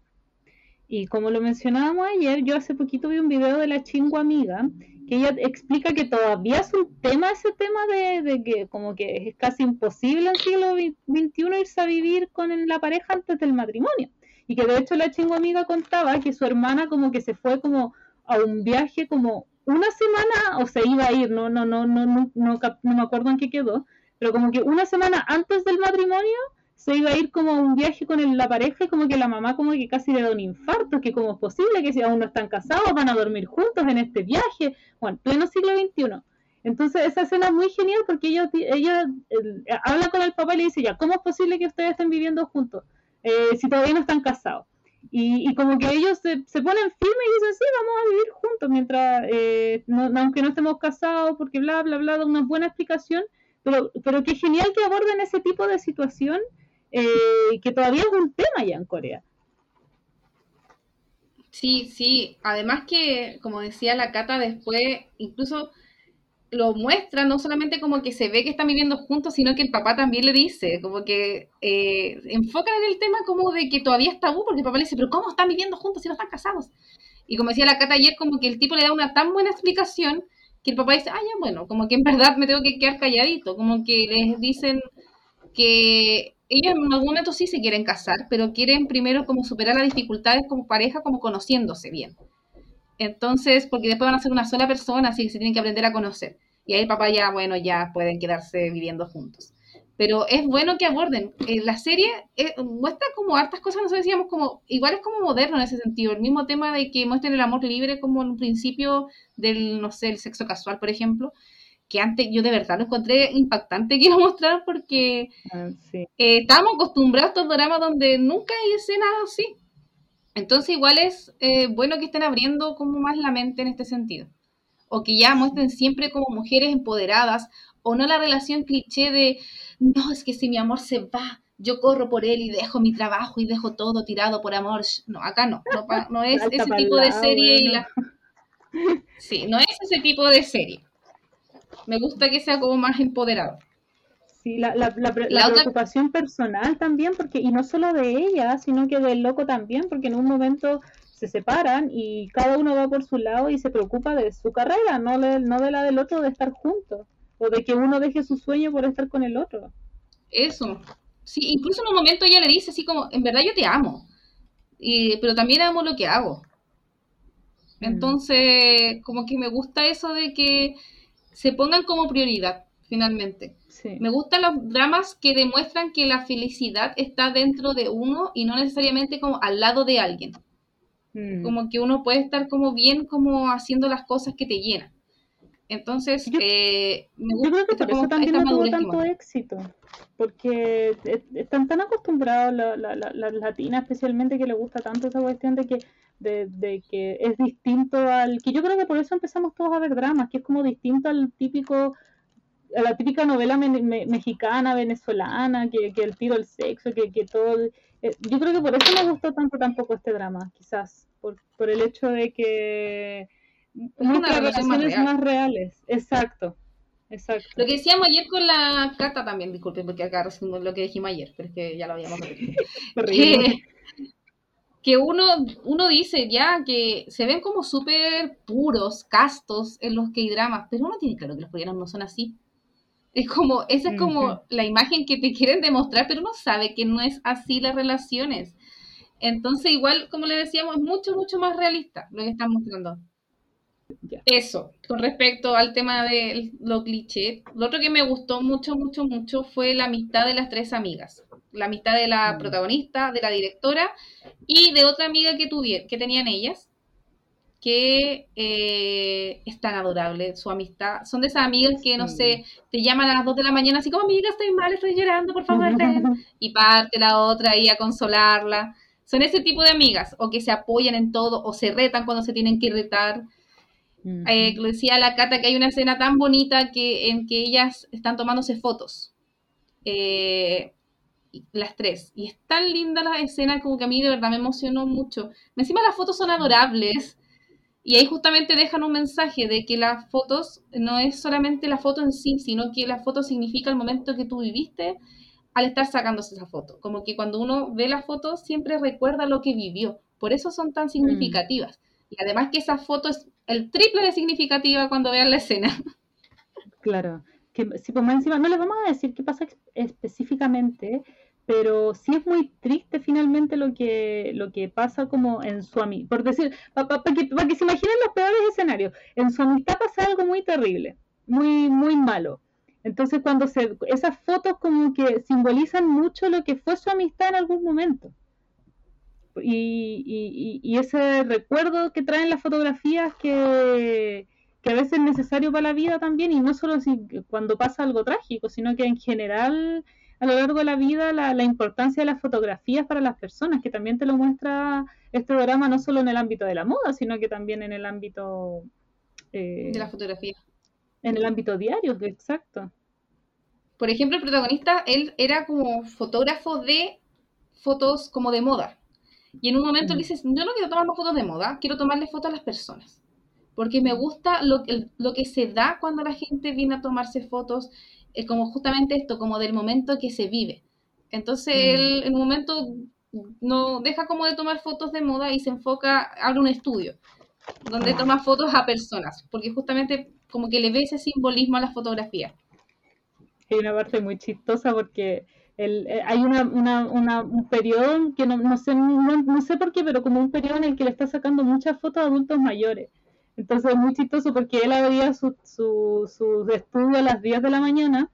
Y como lo mencionábamos ayer, yo hace poquito vi un video de la chingua amiga que ella explica que todavía es un tema ese tema de, que como que es casi imposible en siglo XXI irse a vivir con la pareja antes del matrimonio. Y que de hecho la chingua amiga contaba que su hermana como que se fue como a un viaje como una semana o se iba a ir, no, no, no, no, no, no, no me acuerdo en qué quedó, pero como que una semana antes del matrimonio se iba a ir como un viaje con la pareja y como que la mamá como que casi le da un infarto, que como es posible que si aún no están casados van a dormir juntos en este viaje, bueno, pleno siglo XXI. Entonces esa escena es muy genial porque ella, ella habla con el papá y le dice, ya, ¿cómo es posible que ustedes estén viviendo juntos eh, si todavía no están casados? Y, como que ellos se, ponen firmes y dicen, sí, vamos a vivir juntos mientras, eh, aunque no estemos casados, porque bla, bla, bla, da una buena explicación, pero, pero qué genial que aborden ese tipo de situación eh, que todavía es un tema ya en Corea. Sí, sí, además que, como decía la Cata, después incluso lo muestra, no solamente como que se ve que están viviendo juntos, sino que el papá también le dice, como que eh, enfocan en el tema como de que todavía es tabú, porque el papá le dice, pero ¿cómo están viviendo juntos si no están casados? Y como decía la Cata ayer, como que el tipo le da una tan buena explicación que el papá dice, ah, ya bueno, como que en verdad me tengo que quedar calladito, como que les dicen que ellos en algún momento sí se quieren casar, pero quieren primero como superar las dificultades como pareja, como conociéndose bien. Entonces, porque después van a ser una sola persona, así que se tienen que aprender a conocer. Y ahí el papá ya, bueno, ya pueden quedarse viviendo juntos. Pero es bueno que aborden. Eh, la serie eh, muestra como hartas cosas, nos decíamos, como, igual es como moderno en ese sentido. El mismo tema de que muestren el amor libre como en un principio del, no sé, el sexo casual, por ejemplo que antes yo de verdad lo encontré impactante que lo mostraran porque ah, eh, estábamos acostumbrados a estos dramas donde nunca hay escenas así. Entonces igual es eh, bueno que estén abriendo como más la mente en este sentido. O que ya muestren siempre como mujeres empoderadas o no la relación cliché de, no, es que si mi amor se va, yo corro por él y dejo mi trabajo y dejo todo tirado por amor. No, acá no, no, es ese tipo de serie. Y la... Sí, no es ese tipo de serie me gusta que sea como más empoderado. Sí, la, la, la, preocupación personal también, porque y no solo de ella, sino que del loco también, porque en un momento se separan y cada uno va por su lado y se preocupa de su carrera, no de, no de la del otro de estar juntos, o de que uno deje su sueño por estar con el otro. Eso. Sí, incluso en un momento ella le dice así como, en verdad yo te amo, y, pero también amo lo que hago. Mm. Entonces, como que me gusta eso de que se pongan como prioridad, finalmente. Me gustan los dramas que demuestran que la felicidad está dentro de uno y no necesariamente como al lado de alguien. Mm. Como que uno puede estar como bien como haciendo las cosas que te llenan. Entonces, eh, me gusta yo creo que por eso también no tuvo tanto éxito, porque están tan acostumbrados las latinas, especialmente, que les gusta tanto esa cuestión de que de, que es distinto al que yo creo que por eso empezamos todos a ver dramas, que es como distinto al típico a la típica novela mexicana, venezolana, que, el tiro el sexo, que, que todo... Eh, yo creo que por eso me gustó tanto tampoco este drama, quizás, por, por el hecho de que muchas relaciones más, reales. Exacto, exacto. Lo que decíamos ayer con la carta también, disculpen, porque acá lo que dijimos ayer, pero es que ya lo habíamos repetido. que uno, uno dice ya que se ven como súper puros, castos en los que hay dramas, pero uno tiene claro que los coreanos no son así. Es como, esa es como la imagen que te quieren demostrar, pero uno sabe que no es así las relaciones. Entonces, igual, como le decíamos, es mucho, mucho más realista lo que están mostrando. Eso, con respecto al tema de lo cliché. Lo otro que me gustó mucho, mucho, mucho fue la amistad de las tres amigas la amistad de la mm. protagonista, de la directora y de otra amiga que, tuvieron, que tenían ellas, que eh, es tan adorable su amistad. Son de esas amigas que, no sé, te llaman a las 2 de la mañana así como, amiga, estoy mal, estoy llorando, por favor, Y parte la otra ahí a consolarla. Son ese tipo de amigas, o que se apoyan en todo, o se retan cuando se tienen que retar. Eh, decía la Cata que hay una escena tan bonita que, en que ellas están tomándose fotos. Eh, las tres. Y es tan linda la escena como que a mí de verdad me emocionó mucho. Encima las fotos son adorables. Y ahí justamente dejan un mensaje de que las fotos no es solamente la foto en sí, sino que la foto significa el momento que tú viviste al estar sacándose esa foto. Como que cuando uno ve la foto siempre recuerda lo que vivió, Por eso son tan significativas. Y además que esa foto es el triple de significativa cuando vean la escena. Claro. Que, si pues más encima, no les vamos a decir qué pasa específicamente, pero sí es muy triste finalmente lo que, lo que pasa como en su amistad. Por decir, para que, que se imaginen los peores escenarios, en su amistad pasa algo muy terrible, muy, muy malo. Entonces cuando se, esas fotos como que simbolizan mucho lo que fue su amistad en algún momento. Y, y, ese recuerdo que traen las fotografías que, que, a veces es necesario para la vida también, y no solo si, cuando pasa algo trágico, sino que en general a lo largo de la vida la, la, importancia de las fotografías para las personas, que también te lo muestra este drama no solo en el ámbito de la moda, sino que también en el ámbito... Eh, de la fotografía. En el ámbito diario, exacto. Por ejemplo, el protagonista, él era como fotógrafo de fotos como de moda. Y en un momento él mm. dice, yo no quiero tomar más fotos de moda, quiero tomarle fotos a las personas. Porque me gusta lo, lo que se da cuando la gente viene a tomarse fotos, es como justamente esto, como del momento que se vive. Entonces mm. él en un momento no deja como de tomar fotos de moda y se enfoca, abre un estudio donde toma fotos a personas, porque justamente como que le ve ese simbolismo a la fotografía. Hay una parte muy chistosa porque el, eh, hay una, una, una, un periodo que no, no sé, no, sé por qué, pero como un periodo en el que le está sacando muchas fotos a adultos mayores. Entonces es muy chistoso porque él abría sus su, su estudios a las 10 de la mañana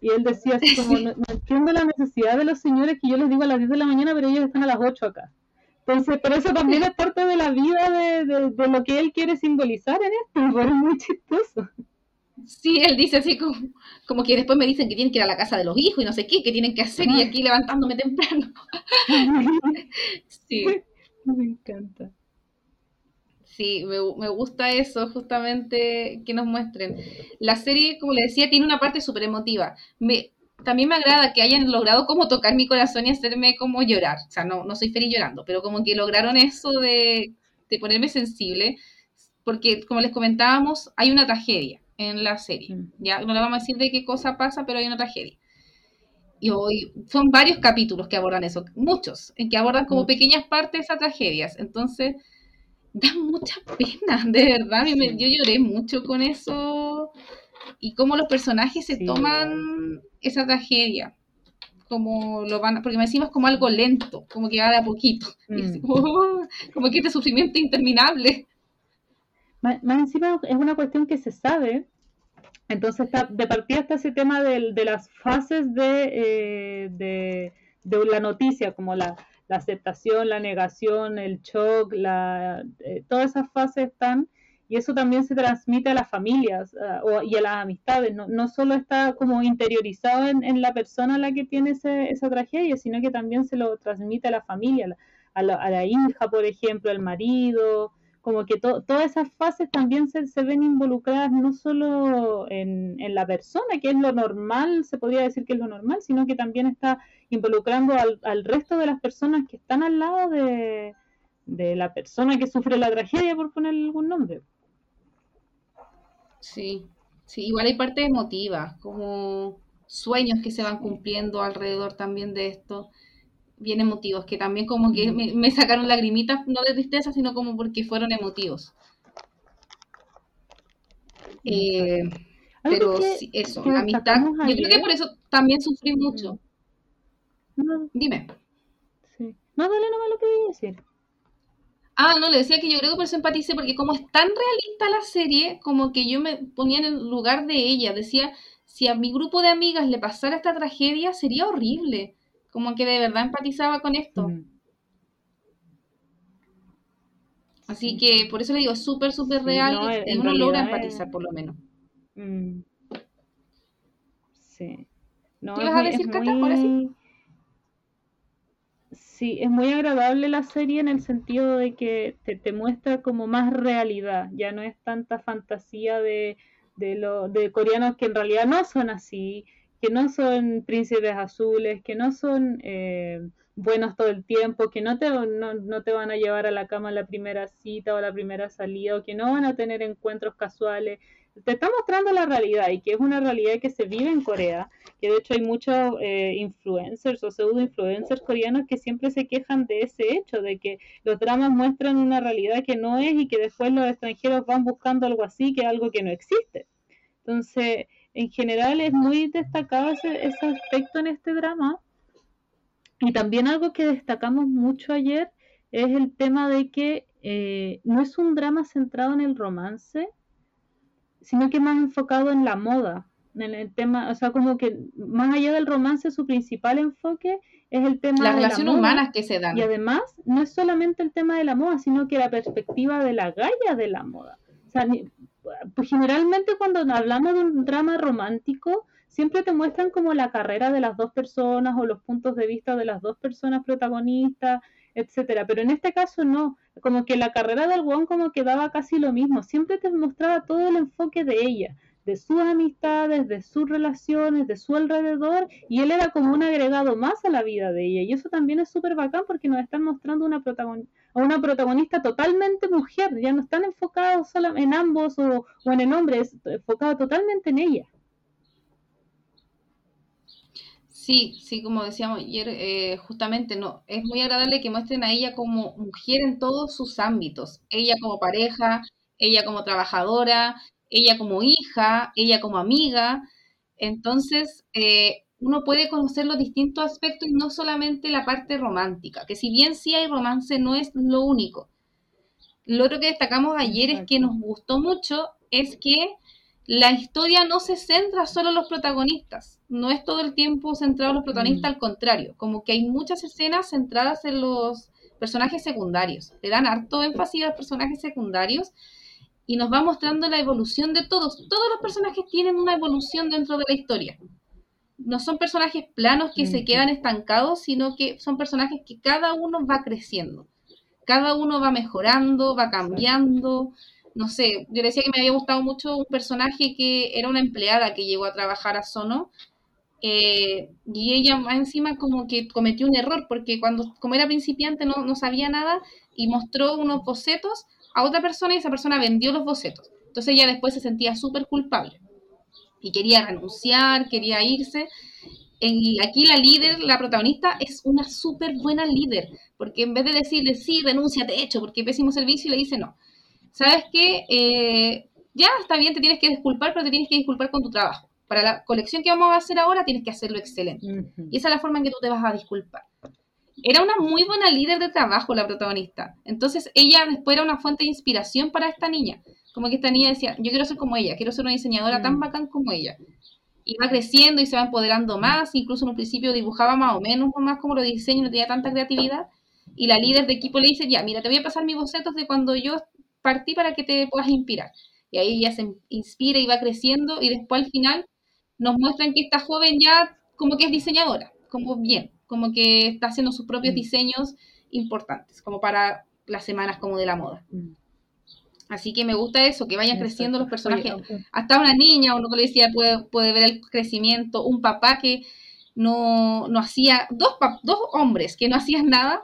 y él decía así como, no, entiendo la necesidad de los señores que yo les digo a las 10 de la mañana, pero ellos están a las 8 acá. Entonces, pero eso también es parte de la vida de, de, lo que él quiere simbolizar en esto, es muy chistoso. Sí, él dice así como, como que después me dicen que tienen que ir a la casa de los hijos y no sé qué, que tienen que hacer y aquí levantándome temprano. sí. Me encanta. Sí, me, me, gusta eso, justamente que nos muestren. La serie, como le decía, tiene una parte súper emotiva. Me, también me agrada que hayan logrado como tocar mi corazón y hacerme como llorar. O sea, no, no soy feliz llorando, pero como que lograron eso de, ponerme sensible, porque como les comentábamos, hay una tragedia en la serie. Mm. Ya no le vamos a decir de qué cosa pasa, pero hay una tragedia. Y hoy son varios capítulos que abordan eso, muchos, en que abordan como pequeñas partes de esas tragedias. Entonces, da mucha pena, de verdad. yo lloré mucho con eso y cómo los personajes se toman esa tragedia. Como lo van, porque me decimos como algo lento, como que va de a poquito. Mm. Como, que este sufrimiento interminable. Más, encima es una cuestión que se sabe. Entonces, está, de partida está ese tema de, de las fases de, eh, de, de, la noticia, como la, la, aceptación, la negación, el shock, la, eh, todas esas fases están y eso también se transmite a las familias uh, y a las amistades, no, no solo está como interiorizado en, en, la persona la que tiene esa tragedia, sino que también se lo transmite a la familia, a la, a la hija, por ejemplo, al marido, como que todas esas fases también se, se ven involucradas no solo en, en, la persona, que es lo normal, se podría decir que es lo normal, sino que también está involucrando al, al resto de las personas que están al lado de, de la persona que sufre la tragedia, por ponerle algún nombre. Sí, sí, igual hay parte emotiva, como sueños que se van cumpliendo alrededor también de esto, bien emotivos, que también como que me, sacaron lagrimitas, no de tristeza, sino como porque fueron emotivos. Eh, pero sí, eso, la amistad, yo creo que por eso también sufrí mucho. Dime. Sí. No, dale nomás lo que voy a decir. Ah, no, le decía que yo creo que por eso empaticé, porque como es tan realista la serie, como que yo me ponía en el lugar de ella. Decía, si a mi grupo de amigas le pasara esta tragedia, sería horrible. Como que de verdad empatizaba con esto. Mm. Así que por eso le digo, es súper, súper real y uno logra empatizar por lo menos. Mm. Sí. No, ¿Qué vas a decir, Cata? Muy... Sí, es muy agradable la serie en el sentido de que te, muestra como más realidad, ya no es tanta fantasía de, de, lo, de coreanos que en realidad no son así, que no son príncipes azules, que no son eh, buenos todo el tiempo, que no te, no, no te van a llevar a la cama la primera cita o la primera salida, o que no van a tener encuentros casuales. te está mostrando la realidad y que es una realidad que se vive en Corea, que de hecho hay muchos eh, influencers o pseudo influencers coreanos que siempre se quejan de ese hecho, de que los dramas muestran una realidad que no es y que después los extranjeros van buscando algo así, que es algo que no existe. Entonces, en general es muy destacado ese, ese aspecto en este drama. Y también algo que destacamos mucho ayer es el tema de que eh, no es un drama centrado en el romance, sino que más enfocado en la moda, en el tema, o sea, como que más allá del romance, su principal enfoque es el tema las relaciones humanas que se dan. Y además, no es solamente el tema de la moda, sino que la perspectiva de la galla de la moda. O sea, pues generalmente cuando hablamos de un drama romántico, siempre te muestran como la carrera de las dos personas o los puntos de vista de las dos personas protagonistas, etcétera. Pero en este caso no, como que la carrera del Wong como que daba casi lo mismo, siempre te mostraba todo el enfoque de ella, de sus amistades, de sus relaciones, de su alrededor, y él era como un agregado más a la vida de ella. Y eso también es súper bacán porque nos están mostrando una a una protagonista totalmente mujer, ya no están enfocados solo en ambos o, o en el hombre, es enfocado totalmente en ella. Sí, sí, como decíamos ayer, eh, justamente no, es muy agradable que muestren a ella como mujer en todos sus ámbitos, ella como pareja, ella como trabajadora, ella como hija, ella como amiga, entonces eh, uno puede conocer los distintos aspectos y no solamente la parte romántica, que si bien sí hay romance, no es lo único. Lo otro que destacamos ayer es que nos gustó mucho es que la historia no se centra solo en los protagonistas, no es todo el tiempo centrado en los protagonistas, mm. al contrario, como que hay muchas escenas centradas en los personajes secundarios, le dan harto énfasis a los personajes secundarios y nos va mostrando la evolución de todos. Todos los personajes tienen una evolución dentro de la historia. No son personajes planos que se quedan estancados, sino que son personajes que cada uno va creciendo. Cada uno va mejorando, va cambiando no sé, yo decía que me había gustado mucho un personaje que era una empleada que llegó a trabajar a Sono. Eh, y ella más encima como que cometió un error porque cuando como era principiante no, no sabía nada y mostró unos bocetos a otra persona y esa persona vendió los bocetos. Entonces ella después se sentía súper culpable y quería renunciar, quería irse. Y aquí la líder, la protagonista, es una súper buena líder, porque en vez de decirle, sí, renuncia, te hecho, porque pésimo servicio, le dice, no, ¿sabes qué? Eh, ya está bien, te tienes que disculpar, pero te tienes que disculpar con tu trabajo. Para la colección que vamos a hacer ahora tienes que hacerlo excelente. Y esa es la forma en que tú te vas a disculpar. Era una muy buena líder de trabajo la protagonista. Entonces ella después era una fuente de inspiración para esta niña. Como que esta niña decía, yo quiero ser como ella, quiero ser una diseñadora tan mm. bacán como ella. Y va creciendo y se va empoderando más, incluso en un principio dibujaba más o menos más como lo diseño, no tenía tanta creatividad. Y la líder de equipo le dice, ya, mira, te voy a pasar mis bocetos de cuando yo partí para que te puedas inspirar. Y ahí ella se inspira y va creciendo y después al final nos muestran que esta joven ya como que es diseñadora, como bien, como que está haciendo sus propios mm. diseños importantes, como para las semanas como de la moda. Mm. Así que me gusta eso, que vayan creciendo los personajes. Hasta una niña, uno que le decía, puede, puede ver el crecimiento. Un papá que no, no hacía, dos, dos hombres que no hacían nada,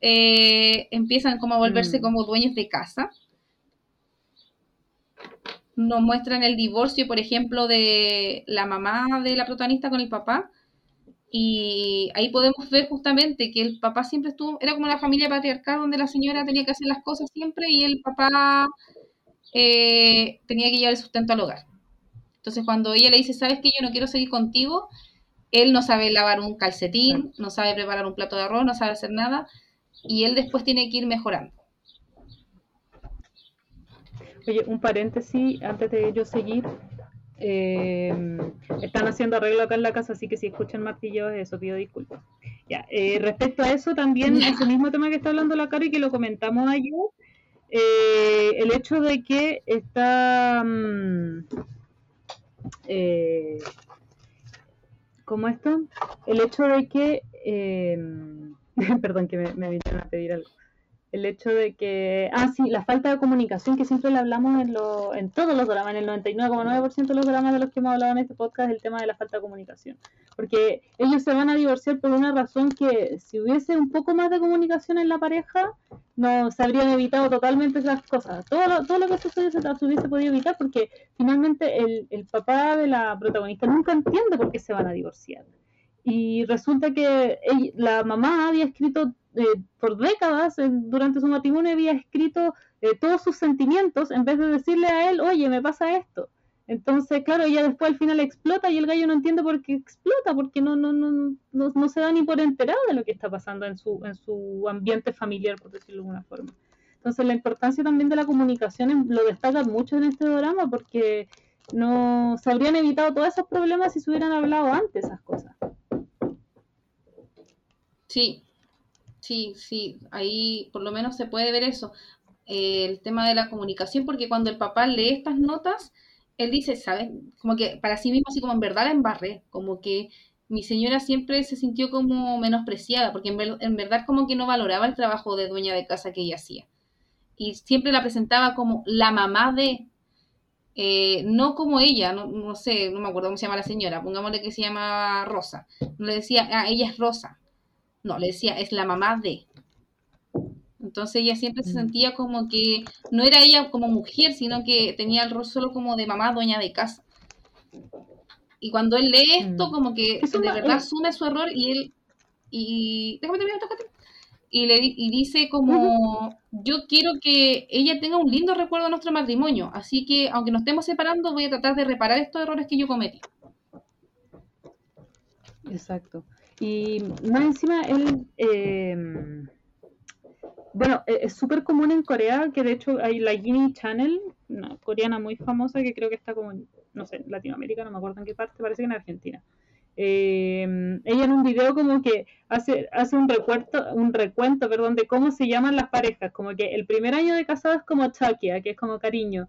eh, empiezan como a volverse mm. como dueños de casa. Nos muestran el divorcio, por ejemplo, de la mamá de la protagonista con el papá. Y ahí podemos ver justamente que el papá siempre estuvo, era como una familia patriarcal donde la señora tenía que hacer las cosas siempre y el papá eh, tenía que llevar el sustento al hogar. Entonces cuando ella le dice, sabes que yo no quiero seguir contigo, él no sabe lavar un calcetín, no sabe preparar un plato de arroz, no sabe hacer nada y él después tiene que ir mejorando. Oye, un paréntesis antes de yo seguir. Eh, están haciendo arreglo acá en la casa, así que si escuchan martillos, eso pido disculpas. Ya, eh, respecto a eso, también ese mismo tema que está hablando la cara y que lo comentamos ayer, eh, el hecho de que está. Mm, ¿Cómo esto? El hecho de que Perdón, que me, me vinieron a pedir algo. El hecho de que, ah, sí, la falta de comunicación que siempre le hablamos en, lo, en todos los dramas, en el 99,9% de los dramas de los que hemos hablado en este podcast, el tema de la falta de comunicación. Porque ellos se van a divorciar por una razón que si hubiese un poco más de comunicación en la pareja, no se habrían evitado totalmente esas cosas. Todo lo, todo lo que sucede se hubiese podido evitar porque finalmente el, el papá de la protagonista nunca entiende por qué se van a divorciar. Y resulta que la mamá había escrito eh, por décadas durante su matrimonio había escrito eh, todos sus sentimientos en vez de decirle a él, oye, me pasa esto. Entonces, claro, ella después al final explota y el gallo no entiende por qué explota, porque no, no, no, no, se da ni por enterado de lo que está pasando en su, en su ambiente familiar, por decirlo de alguna forma. Entonces, la importancia también de la comunicación lo destaca mucho en este drama, porque no se habrían evitado todos esos problemas si se hubieran hablado antes esas cosas. Sí, Sí, sí, ahí por lo menos se puede ver eso, eh, el tema de la comunicación, porque cuando el papá lee estas notas, él dice, ¿sabes? Como que para sí mismo, así como en verdad la embarré, como que mi señora siempre se sintió como menospreciada, porque en, en verdad como que no valoraba el trabajo de dueña de casa que ella hacía. Y siempre la presentaba como la mamá de, eh, no como ella, no, no, sé, no me acuerdo cómo se llama la señora, pongámosle que se llama Rosa. No le decía, ah, ella es Rosa, no, le decía, es la mamá de. Entonces ella siempre se mm. sentía como que no era ella como mujer, sino que tenía el rol solo como de mamá dueña de casa. Y cuando él lee esto, mm. como que de verdad asume su error y él. Y. Déjame terminar, Y, le, y dice como, yo quiero que ella tenga un lindo recuerdo de nuestro matrimonio, así que aunque nos estemos separando, voy a tratar de reparar estos errores que yo cometí. Exacto. Y más encima, él, eh, bueno, e-, es súper común en Corea, que de hecho hay la Guinea Channel, una coreana muy famosa que creo que está como, en, no sé, Latinoamérica, no me acuerdo en qué parte, parece que en Argentina. Eh, ella en un video como que hace, hace un recuento, un recuento, perdón, de cómo se llaman las parejas, como que el primer año de casado es como Chakia, que es como cariño,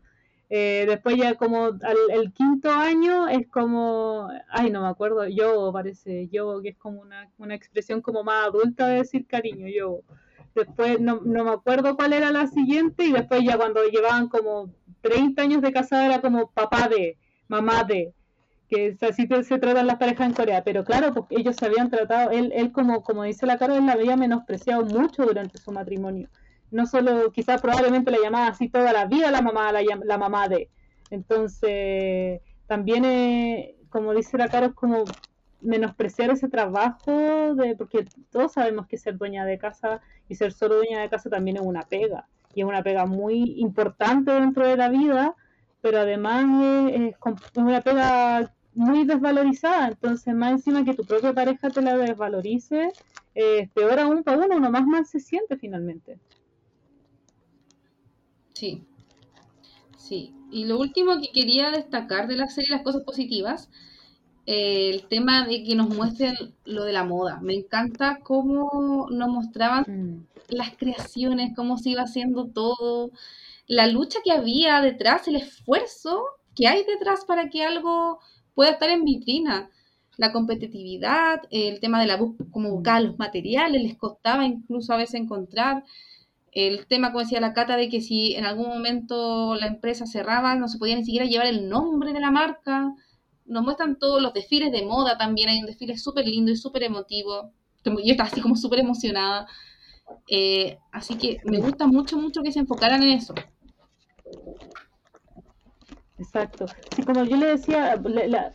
eh, después ya como al, el quinto año es como, ay, no me acuerdo, yo parece, yo, que es como una, una expresión como más adulta de decir cariño, yo. Después no, no, me acuerdo cuál era la siguiente y después ya cuando llevaban como 30 años de casada era como papá de, mamá de, que así se tratan las parejas en Corea. Pero claro, porque ellos se habían tratado, él, él como, como dice la cara, él la había menospreciado mucho durante su matrimonio no solo, quizás probablemente la llamaba así toda la vida la mamá, la, mamá de. Entonces, también, eh, como dice la cara, es como menospreciar ese trabajo, de porque todos sabemos que ser dueña de casa y ser solo dueña de casa también es una pega, y es una pega muy importante dentro de la vida, pero además es, una pega muy desvalorizada, entonces más encima que tu propia pareja te la desvalorice, eh, peor aún para uno, uno más mal se siente finalmente. Sí, sí. Y lo último que quería destacar de la serie, las cosas positivas, eh, el tema de que nos muestren lo de la moda. Me encanta cómo nos mostraban mm. las creaciones, cómo se iba haciendo todo, la lucha que había detrás, el esfuerzo que hay detrás para que algo pueda estar en vitrina. La competitividad, el tema de la búsqueda, como buscar los materiales, les costaba incluso a veces encontrar el tema, como decía la Cata, de que si en algún momento la empresa cerraba, no se podía ni siquiera llevar el nombre de la marca. Nos muestran todos los desfiles de moda también, hay un desfile súper lindo y súper emotivo. Yo estaba así como súper emocionada. Eh, así que me gusta mucho, mucho que se enfocaran en eso. Exacto. Sí, como yo le decía,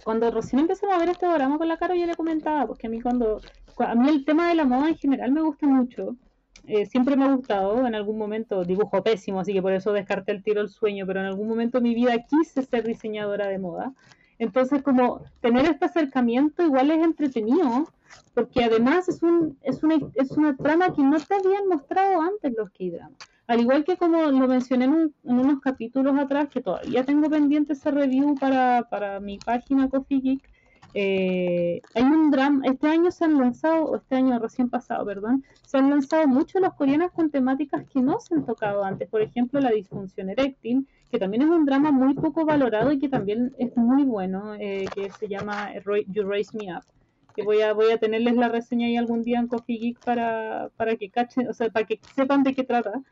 cuando recién empezamos a ver este programa con la cara, yo le comentaba, porque a mí cuando, a mí el tema de la moda en general me gusta mucho. Eh, siempre me ha gustado, en algún momento dibujo pésimo, así que por eso descarté el tiro el sueño, pero en algún momento de mi vida quise ser diseñadora de moda. Entonces, como tener este acercamiento igual es entretenido, porque además es, un, es, una, es una trama que no te habían mostrado antes los K-dramas. Al igual que como lo mencioné en, unos capítulos atrás, que todavía tengo pendiente ese review para, para mi página Coffee Geek, eh, hay un drama, este año se han lanzado, o este año recién pasado, perdón, se han lanzado muchos los coreanos con temáticas que no se han tocado antes. Por ejemplo, la disfunción eréctil, que también es un drama muy poco valorado y que también es muy bueno, eh, que se llama You Raise Me Up. que voy a, voy a tenerles la reseña ahí algún día en Coffee Geek para, para que cachen, o sea, para que sepan de qué trata.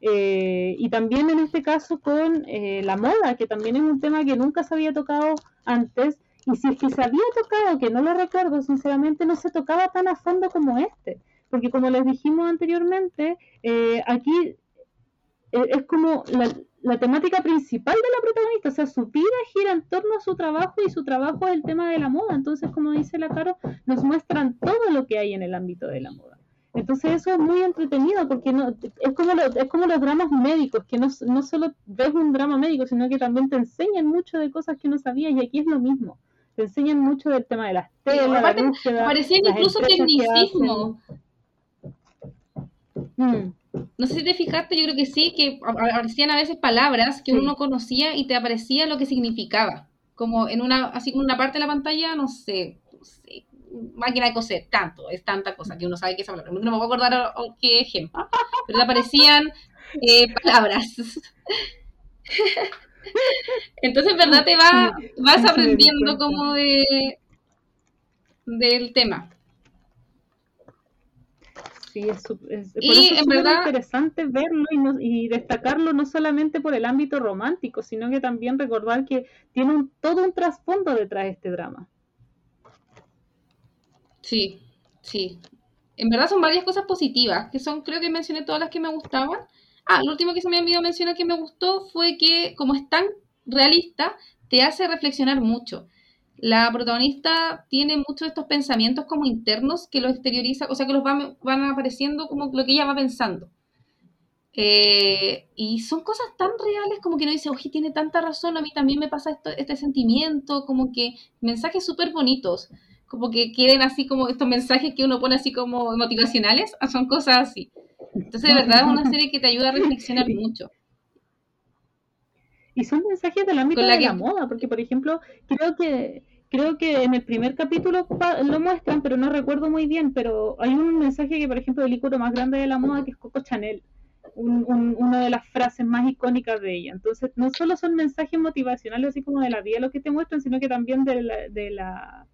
Eh, y también en este caso con eh, la moda, que también es un tema que nunca se había tocado antes, y si es que se había tocado, que no lo recuerdo, sinceramente no se tocaba tan a fondo como este, porque como les dijimos anteriormente, eh, aquí es como la, temática principal de la protagonista, o sea, su vida gira en torno a su trabajo y su trabajo es el tema de la moda. Entonces, como dice la Caro, nos muestran todo lo que hay en el ámbito de la moda. Entonces eso es muy entretenido porque no, es, como es como los dramas médicos, que no, no solo ves un drama médico, sino que también te enseñan mucho de cosas que no sabías y aquí es lo mismo. Te enseñan mucho del tema de las telas, la búsqueda, parecía incluso tecnicismo. Mm. No sé si te fijaste, yo creo que sí, que aparecían a veces palabras que uno conocía y te aparecía lo que significaba. Como en una, así como una parte de la pantalla, no sé, máquina de coser, tanto, es tanta cosa que uno sabe que esa palabra. No me voy a acordar qué ejemplo, pero te aparecían eh, palabras. Entonces, en verdad, te va, vas aprendiendo como de del tema. Sí, es, es, y en verdad interesante verlo y, destacarlo no solamente por el ámbito romántico, sino que también recordar que tiene todo un trasfondo detrás de este drama. Sí, sí. En verdad son varias cosas positivas, que son, creo que mencioné todas las que me gustaban. Ah, lo último que se me olvidó mencionar que me gustó fue que, como es tan realista, te hace reflexionar mucho la protagonista tiene muchos de estos pensamientos como internos que los exterioriza, o sea, que los van, apareciendo como lo que ella va pensando. Eh, y son cosas tan reales como que no dice, oye, tiene tanta razón, a mí también me pasa esto, este sentimiento, como que mensajes súper bonitos, como que quieren así como estos mensajes que uno pone así como motivacionales, ah, son cosas así. Entonces, de verdad, es una serie que te ayuda a reflexionar mucho. Y son mensajes del ámbito de la moda, porque por ejemplo, creo que creo que en el primer capítulo lo muestran, pero no recuerdo muy bien, pero hay un mensaje que, por ejemplo, el icono más grande de la moda, que es Coco Chanel, una de las frases más icónicas de ella. Entonces, no solo son mensajes motivacionales, así como de la vida lo que te muestran, sino que también de la, de la,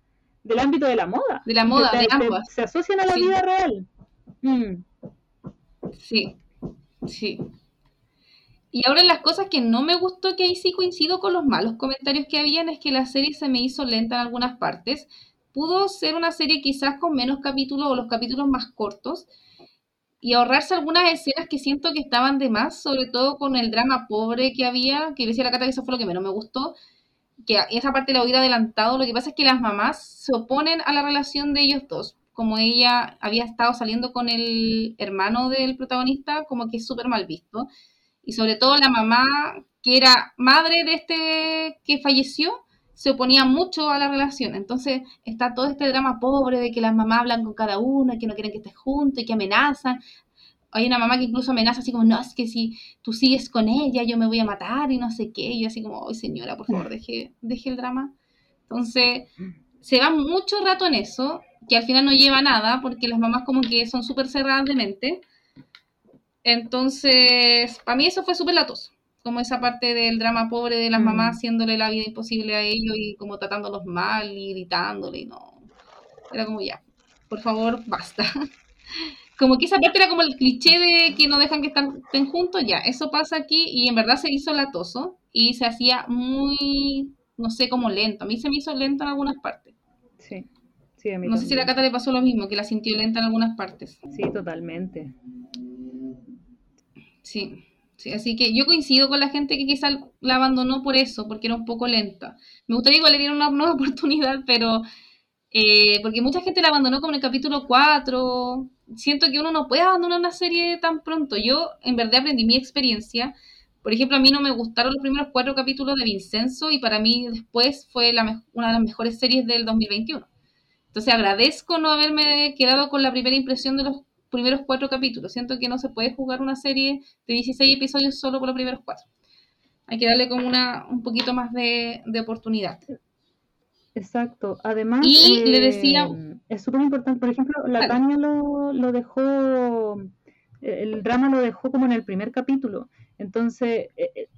del ámbito de la moda. De la moda, de ambas. se asocian a la vida real. Mm. Sí, sí. Y ahora las cosas que no me gustó, que ahí sí coincido con los malos comentarios que habían, es que la serie se me hizo lenta en algunas partes. Pudo ser una serie quizás con menos capítulos o los capítulos más cortos y ahorrarse algunas escenas que siento que estaban de más, sobre todo con el drama pobre que había, que decía la Cata que eso fue lo que menos me gustó, que esa parte la hubiera adelantado. Lo que pasa es que las mamás se oponen a la relación de ellos dos. Como ella había estado saliendo con el hermano del protagonista, como que es súper mal visto y sobre todo la mamá, que era madre de este que falleció, se oponía mucho a la relación. Entonces está todo este drama pobre de que las mamás hablan con cada una, que no quieren que estés juntos y que amenazan. Hay una mamá que incluso amenaza así como, no, es que si tú sigues con ella yo me voy a matar y no sé qué. Y yo así como, ay señora, por favor, deje, deje el drama. Entonces se va mucho rato en eso, que al final no lleva nada, porque las mamás como que son súper cerradas de mente. Entonces, para mí eso fue súper latoso, como esa parte del drama pobre de las mamás mm. haciéndole la vida imposible a ellos y como tratándolos mal y gritándole y no. Era como ya, por favor, basta. Como que esa parte era como el cliché de que no dejan que estén juntos, ya, eso pasa aquí y en verdad se hizo latoso y se hacía muy, no sé, como lento. A mí se me hizo lento en algunas partes. Sí. Sí, a mí no sé si a la Cata le pasó lo mismo, que la sintió lenta en algunas partes. Sí, totalmente. Sí, sí, así que yo coincido con la gente que quizá la abandonó por eso, porque era un poco lenta. Me gustaría igual le dieron una nueva oportunidad, pero eh, porque mucha gente la abandonó como en el capítulo 4. Siento que uno no puede abandonar una serie tan pronto. Yo en verdad aprendí mi experiencia. Por ejemplo, a mí no me gustaron los primeros cuatro capítulos de Vincenzo y para mí después fue la una de las mejores series del 2021. Entonces agradezco no haberme quedado con la primera impresión de los primeros cuatro capítulos. Siento que no se puede jugar una serie de 16 episodios solo por los primeros cuatro. Hay que darle como una un poquito más de, oportunidad. Exacto. Además, y le decía... Es súper importante. Por ejemplo, la Tania lo, lo dejó, el drama lo dejó como en el primer capítulo. Entonces, eh, eh,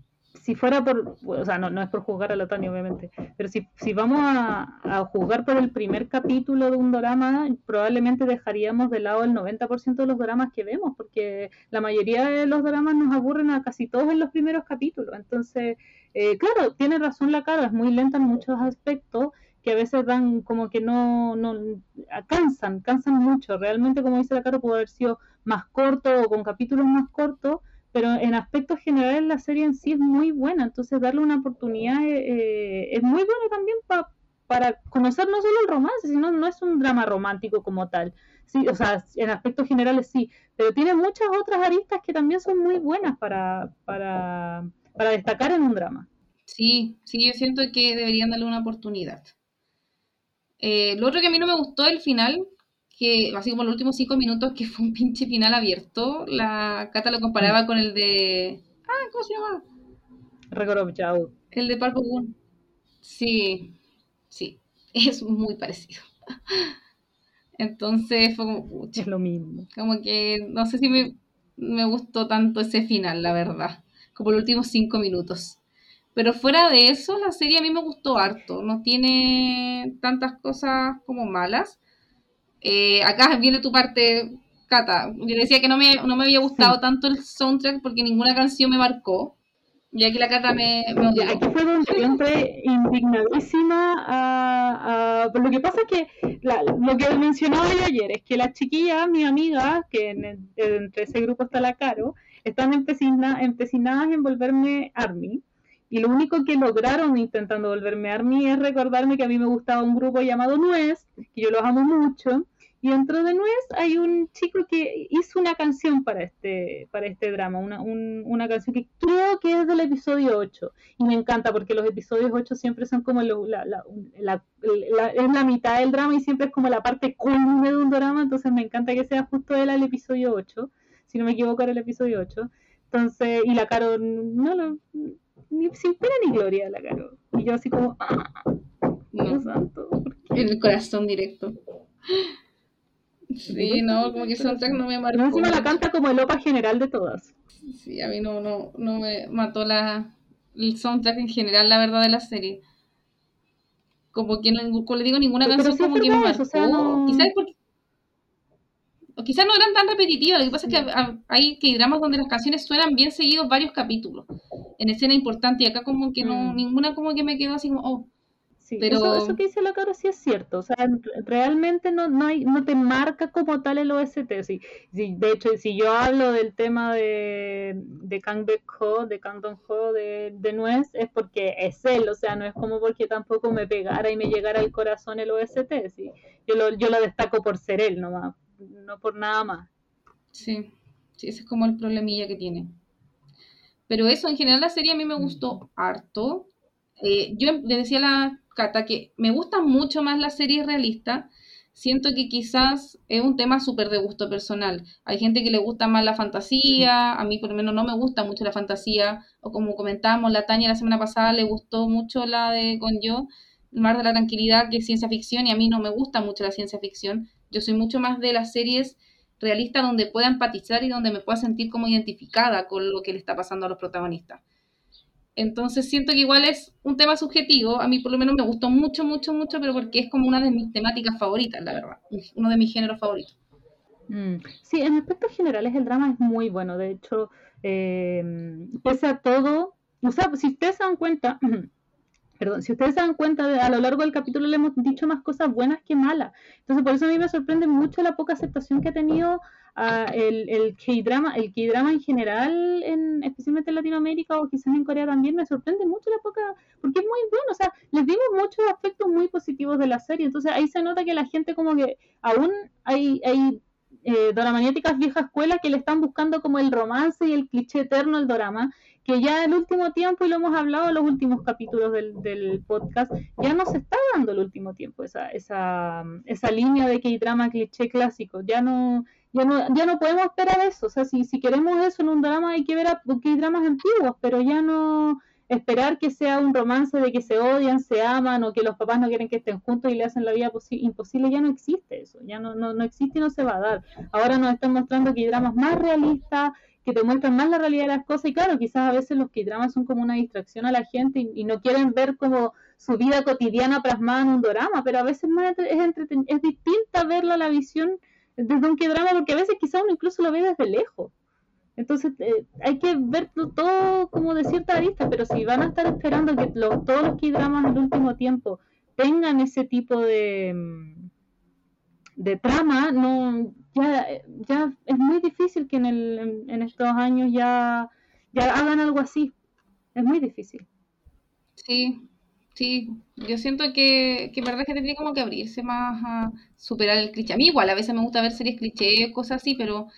si fuera por, o sea, no, no es por juzgar a la Tania, obviamente, pero si, si vamos a, a juzgar por el primer capítulo de un drama, probablemente dejaríamos de lado el 90% de los dramas que vemos, porque la mayoría de los dramas nos aburren a casi todos en los primeros capítulos. Entonces, eh, claro, tiene razón la cara, es muy lenta en muchos aspectos que a veces dan como que no, no cansan, cansan mucho. Realmente, como dice la cara, pudo haber sido más corto o con capítulos más cortos, pero en aspectos generales la serie en sí es muy buena, entonces darle una oportunidad eh, eh, es muy bueno también para conocer no solo el romance, sino no es un drama romántico como tal. Sí, o sea, en aspectos generales sí, pero tiene muchas otras aristas que también son muy buenas para, para, para destacar en un drama. Sí, sí, yo siento que deberían darle una oportunidad. Eh, lo otro que a mí no me gustó el final, que así como los últimos cinco minutos, que fue un pinche final abierto. La Cata lo comparaba mm. con el de. Ah, ¿cómo se llama? Record of Jau. El de Boon. Sí, sí, es muy parecido. Entonces fue como. es lo mismo. Como que no sé si me, me gustó tanto ese final, la verdad. Como los últimos cinco minutos. Pero fuera de eso, la serie a mí me gustó harto. No tiene tantas cosas como malas. Eh, acá viene tu parte, Cata. Yo decía que no me, no me había gustado tanto el soundtrack porque ninguna canción me marcó. Y aquí la Cata me, me Aquí fue donde yo entré indignadísima. A, lo que pasa es que lo que mencionaba yo ayer es que las chiquillas, mis amigas, que entre ese grupo está la Caro, están empecinadas en volverme Army. Y lo único que lograron intentando volverme Army es recordarme que a mí me gustaba un grupo llamado Nuez, que yo los amo mucho, y dentro de Nuez hay un chico que hizo una canción para este, para este drama, una, una canción que creo que es del episodio 8. Y me encanta porque los episodios 8 siempre son como la, la, la, es la mitad del drama y siempre es como la parte culme de un drama. Entonces me encanta que sea justo él el episodio 8. Si no me equivoco, era el episodio 8. Entonces, y la Caro, no lo, ni sin pena ni gloria la Caro. Y yo así como, ah, Dios santo. En el corazón directo. Sí, no, como que soundtrack no me marcó. No, encima la canta como el opa general de todas. Sí, a mí no, no, no me mató la, el soundtrack en general, la verdad, de la serie. Como que no, como le digo, ninguna canción como que me marcó. Quizás porque o quizás no eran tan repetitivas, lo que pasa es que hay que dramas donde las canciones suenan bien seguidos varios capítulos, en escena importante, y acá como que no, mm. ninguna como que me quedó así como, oh, pero... Eso, que dice la cara sí es cierto, o sea, realmente no, no, hay, no te marca como tal el OST, sí, de hecho, si yo hablo del tema de, de Kang Baek Ho, de Kang Dong Ho, de, de Nuez, es porque es él, o sea, no es como porque tampoco me pegara y me llegara al corazón el OST, sí, yo lo, yo lo destaco por ser él nomás, no por nada más. Sí, sí, ese es como el problemilla que tiene. Pero eso, en general la serie a mí me gustó harto. Eh, yo le decía a la Cata que me gusta mucho más la serie realista. Siento que quizás es un tema súper de gusto personal. Hay gente que le gusta más la fantasía, a mí por lo menos no me gusta mucho la fantasía, o como comentábamos, la Tania la semana pasada le gustó mucho la de Con Yo, el mar de la tranquilidad, que es ciencia ficción, y a mí no me gusta mucho la ciencia ficción. Yo soy mucho más de las series realistas donde pueda empatizar y donde me pueda sentir como identificada con lo que le está pasando a los protagonistas. Entonces siento que igual es un tema subjetivo, a mí por lo menos me gustó mucho, mucho, mucho, pero porque es como una de mis temáticas favoritas, la verdad, uno de mis géneros favoritos. Mm. Sí, en aspectos generales el drama es muy bueno, de hecho, eh, pese a todo, o sea, si ustedes se dan cuenta, perdón, si ustedes se dan cuenta, a lo largo del capítulo le hemos dicho más cosas buenas que malas, entonces por eso a mí me sorprende mucho la poca aceptación que ha tenido el, el K-drama, el K-drama en general, en, especialmente en Latinoamérica o quizás en Corea también, me sorprende mucho la poca, porque es muy bueno, o sea, les dimos muchos aspectos muy positivos de la serie, entonces ahí se nota que la gente como que aún hay, hay eh, doramaniáticas vieja que le están buscando como el romance y el cliché eterno al dorama, que ya el último tiempo, y lo hemos hablado en los últimos capítulos del, del podcast, ya no se está dando el último tiempo esa, esa, esa línea de K-drama cliché clásico, ya no ya no, ya no podemos esperar eso. O sea, si, si queremos eso en un drama hay que ver a, dramas antiguos, pero ya no, esperar que sea un romance de que se odian, se aman o que los papás no quieren que estén juntos y le hacen la vida imposible, ya no existe eso, ya no, no, no existe y no se va a dar. Ahora nos están mostrando que hay dramas más realistas, que te muestran más la realidad de las cosas y claro, quizás a veces los que dramas son como una distracción a la gente y, no quieren ver como su vida cotidiana plasmada en un drama, pero a veces más es, es distinta verla la visión desde un drama porque a veces quizás uno incluso lo ve desde lejos. Entonces eh, hay que ver todo como de cierta arista, pero si van a estar esperando que todos los K-dramas del último tiempo tengan ese tipo de, mm, de trama, no ya, ya es muy difícil que en, el, en, estos años ya, ya hagan algo así. Es muy difícil. Sí, sí. Yo siento que, que verdad que tendría como que abrirse más a superar el cliché. A mí igual, a veces me gusta ver series cliché, cosas así, pero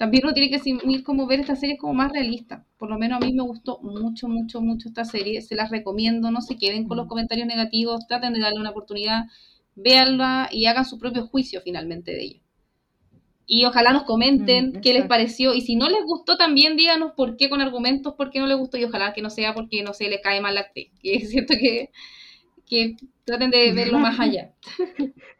también uno tiene que ir como ver esta serie como más realista. Por lo menos a mí me gustó mucho, mucho, mucho esta serie. Se las recomiendo, no se queden con los mm. comentarios negativos, traten de darle una oportunidad, véanla y hagan su propio juicio finalmente de ella. Y ojalá nos comenten mm, qué les pareció. Y si no les gustó, también díganos por qué con argumentos, por qué no les gustó. Y ojalá que no sea porque, no sé, les cae mal la actriz. Que siento que, que traten de verlo más allá.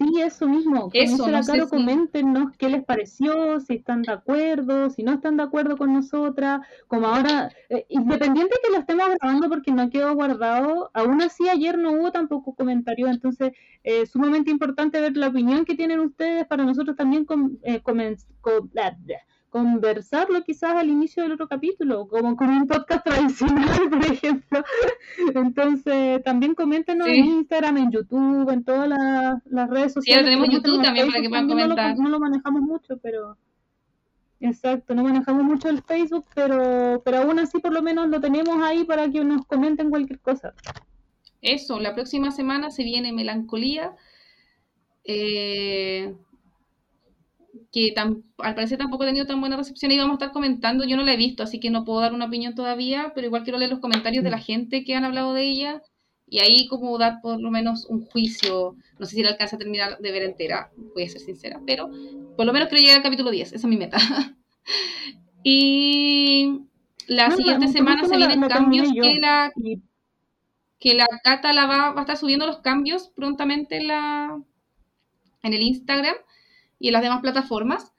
Sí, eso mismo. Eso, la no coméntenos qué les pareció, si están de acuerdo, si no están de acuerdo con nosotras. Como ahora, eh, independiente que lo estemos grabando porque no quedó guardado, aún así ayer no hubo tampoco comentario, entonces es eh, sumamente importante ver la opinión que tienen ustedes para nosotros también con, eh, conversarlo quizás al inicio del otro capítulo, como con un podcast tradicional, por ejemplo. Entonces, también coméntenos en Instagram, en YouTube, en todas las, redes sociales. Sí, tenemos YouTube también para que puedan comentar. No lo, manejamos mucho, pero... Exacto, no manejamos mucho el Facebook, pero, pero aún así por lo menos lo tenemos ahí para que nos comenten cualquier cosa. Eso, la próxima semana se viene Melancolía. Eh, que al parecer tampoco ha tenido tan buena recepción y vamos a estar comentando. Yo no la he visto, así que no puedo dar una opinión todavía, pero igual quiero leer los comentarios de la mm. gente que han hablado de ella y ahí como dar por lo menos un juicio. No sé si la alcanza a terminar de ver entera, voy a ser sincera, pero por lo menos quiero llegar al capítulo 10, esa es mi meta. y la siguiente semana se vienen cambios que la, que la Cata la va, va a estar subiendo los cambios prontamente en, la, en el Instagram y en las demás plataformas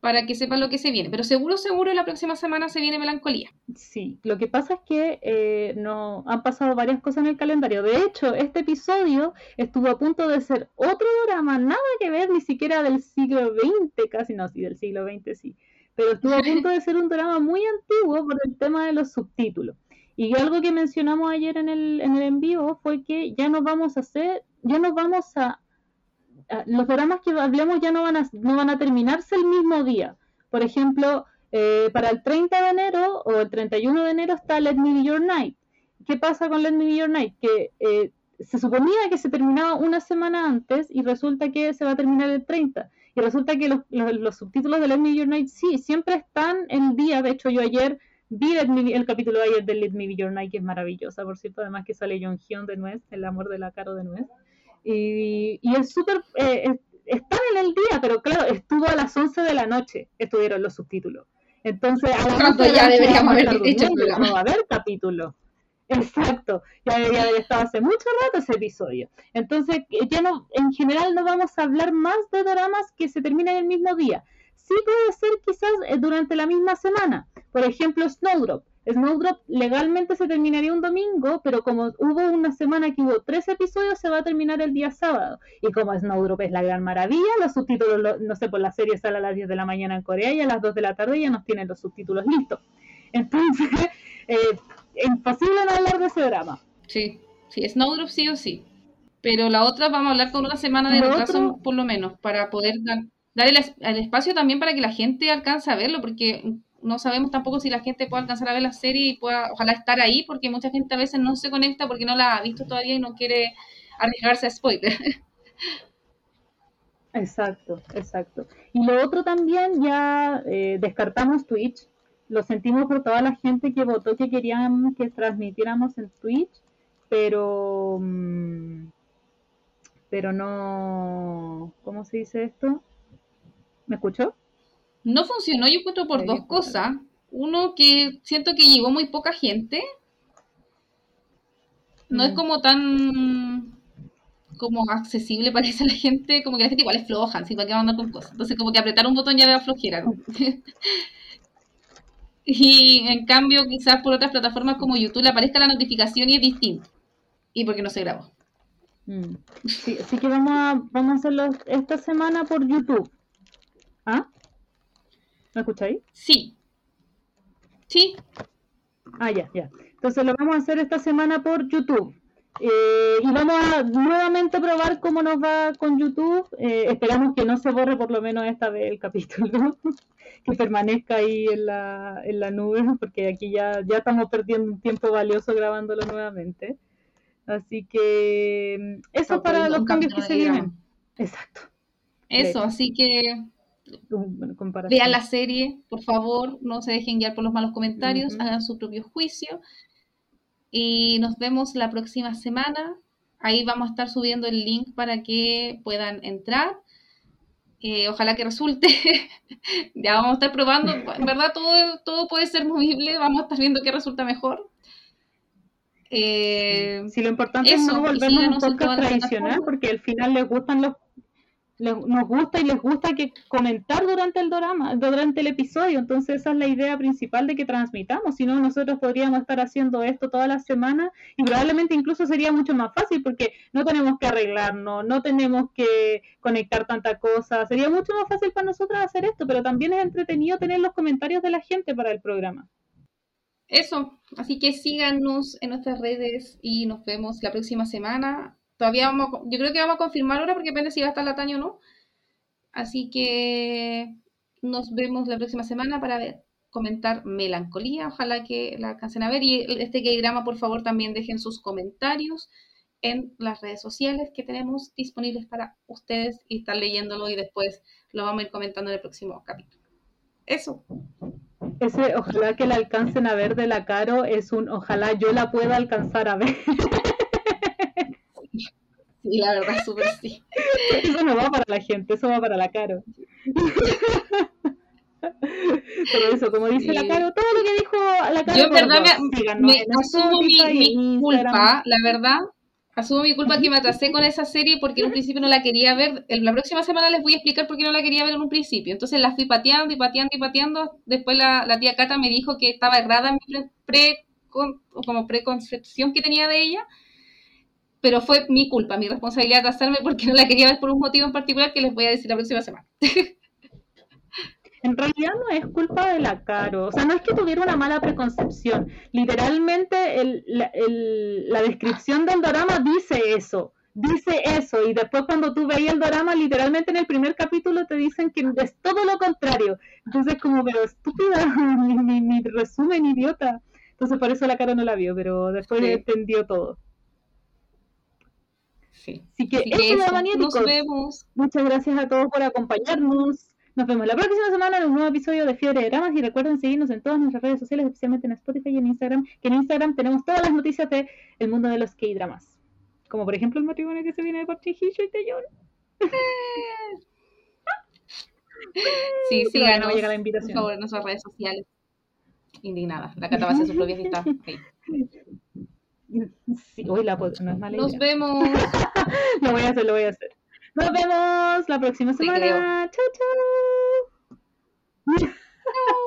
para que sepan lo que se viene. Pero seguro, seguro, la próxima semana se viene Melancolía. Sí, lo que pasa es que eh, no han pasado varias cosas en el calendario. De hecho, este episodio estuvo a punto de ser otro drama, nada que ver ni siquiera del siglo XX, casi no, sí, del siglo XX sí. Pero estuvo a punto de ser un drama muy antiguo por el tema de los subtítulos. Y algo que mencionamos ayer en el, en el en vivo fue que ya nos vamos a hacer, ya nos vamos a los dramas que hablemos ya no van a, no van a terminarse el mismo día. Por ejemplo, eh, para el 30 de enero o el 31 de enero está Let Me Be Your Night. ¿Qué pasa con Let Me Be Your Night? Que eh, se suponía que se terminaba una semana antes y resulta que se va a terminar el 30. Y resulta que los, los, subtítulos de Let Me Be Your Night sí, siempre están en día. De hecho, yo ayer vi el capítulo de ayer de Let Me Be Your Night, que es maravillosa, por cierto, además que sale John Hyun de Nuez, el amor de la Caro de Nuez. Y, y es súper, eh, están en el día, pero claro, estuvo a las 11 de la noche, estuvieron los subtítulos. Entonces, a las 11 ya deberíamos haber dicho No va a haber capítulo. Exacto, ya debería haber estado hace mucho rato ese episodio. Entonces, ya no, en general no vamos a hablar más de dramas que se terminen el mismo día. Sí puede ser quizás eh, durante la misma semana. Por ejemplo, Snowdrop. Snowdrop legalmente se terminaría un domingo, pero como hubo una semana que hubo tres episodios, se va a terminar el día sábado. Y como Snowdrop es la gran maravilla, los subtítulos, no sé, por la serie sale a las 10 de la mañana en Corea y a las 2 de la tarde ya nos tienen los subtítulos listos. Entonces, eh, es imposible no hablar de ese drama. Sí, sí, Snowdrop sí o sí. Pero la otra vamos a hablar con una semana de retraso, por lo menos, para poder dar, dar el, espacio también para que la gente alcance a verlo, porque no sabemos tampoco si la gente puede alcanzar a ver la serie y pueda, ojalá estar ahí, porque mucha gente a veces no se conecta porque no la ha visto todavía y no quiere arriesgarse a spoiler. Exacto, exacto. Y lo otro también, ya eh, descartamos Twitch, lo sentimos por toda la gente que votó que queríamos que transmitiéramos en Twitch, pero, mm, pero no, ¿cómo se dice esto? ¿Me escuchó? No funcionó, yo encuentro por dos cosas. Uno, que siento que llegó muy poca gente no es mm. como tan como accesible parece a la gente, como que la gente igual es floja, así que va a andar con cosas. Entonces como que apretar un botón ya le da flojera. y en cambio quizás por otras plataformas como YouTube le aparezca la notificación y es distinto. Y porque no se grabó. Mm. Sí, así que vamos a, vamos a hacerlo esta semana por YouTube. ¿Ah? ¿Me escucháis? Sí. Sí. Ah, ya, ya. Entonces lo vamos a hacer esta semana por YouTube. Eh, y vamos a nuevamente probar cómo nos va con YouTube. Eh, esperamos que no se borre por lo menos esta vez el capítulo, que permanezca ahí en la, en la nube, porque aquí ya, ya estamos perdiendo un tiempo valioso grabándolo nuevamente. Así que eso para los cambios que se vienen. Exacto. Eso, así que vean la serie, por favor, no se dejen guiar por los malos comentarios, hagan su propio juicio. Y nos vemos la próxima semana. Ahí vamos a estar subiendo el link para que puedan entrar. Eh, ojalá que resulte. ya vamos a estar probando. En verdad, todo, todo puede ser movible. Vamos a estar viendo qué resulta mejor. Eh, si lo importante es no volvernos un podcast tradicional, porque al final les gustan los nos gusta y les gusta que comentar durante el drama, durante el episodio, entonces esa es la idea principal de que transmitamos, si no nosotros podríamos estar haciendo esto toda la semana y probablemente incluso sería mucho más fácil porque no tenemos que arreglarnos, no tenemos que conectar tanta cosa, sería mucho más fácil para nosotros hacer esto, pero también es entretenido tener los comentarios de la gente para el programa. Eso, así que síganos en nuestras redes y nos vemos la próxima semana Todavía vamos, yo creo que vamos a confirmar ahora porque depende si va a estar la Tania o no. Así que nos vemos la próxima semana para ver, comentar Melancolía. Ojalá que la alcancen a ver. Y este que drama, por favor, también dejen sus comentarios en las redes sociales que tenemos disponibles para ustedes y estar leyéndolo y después lo vamos a ir comentando en el próximo capítulo. Eso. Ese ojalá que la alcancen a ver de la Caro es un ojalá yo la pueda alcanzar a ver. Y la verdad, súper sí. Eso no va para la gente, eso va para la Caro. Pero eso, como dice la Caro, todo lo que dijo la Caro. Yo en verdad me, asumo mi, culpa, la verdad. Asumo mi culpa que me atrasé con esa serie porque en un principio no la quería ver. La próxima semana les voy a explicar por qué no la quería ver en un principio. Entonces la fui pateando y pateando y pateando. Después la, la tía Cata me dijo que estaba errada en mi pre, como preconcepción que tenía de ella pero fue mi culpa, mi responsabilidad de hacerme porque no la quería ver por un motivo en particular que les voy a decir la próxima semana. En realidad no es culpa de la Caro, o sea, no es que tuviera una mala preconcepción, literalmente el, la descripción del drama dice eso, dice eso, y después cuando tú veías el drama, literalmente en el primer capítulo te dicen que es todo lo contrario, entonces como, pero estúpida, mi, resumen idiota, entonces por eso la Caro no la vio, pero después entendió todo. Así que, eso, nos vemos. Muchas gracias a todos por acompañarnos. Nos vemos la próxima semana en un nuevo episodio de Fiebre de Dramas y recuerden seguirnos en todas nuestras redes sociales, especialmente en Spotify y en Instagram, que en Instagram tenemos todas las noticias del el mundo de los K-dramas. Como por ejemplo el matrimonio que se viene de Parchijillo y Tellón. Sí, síganos, llega la invitación. por favor, en nuestras redes sociales. Indignada. La Cata va a hacer su propia cita. Sí, hoy la no es mala Nos vemos. lo voy a hacer, lo voy a hacer. Nos vemos la próxima semana. Chao, chao. Chao.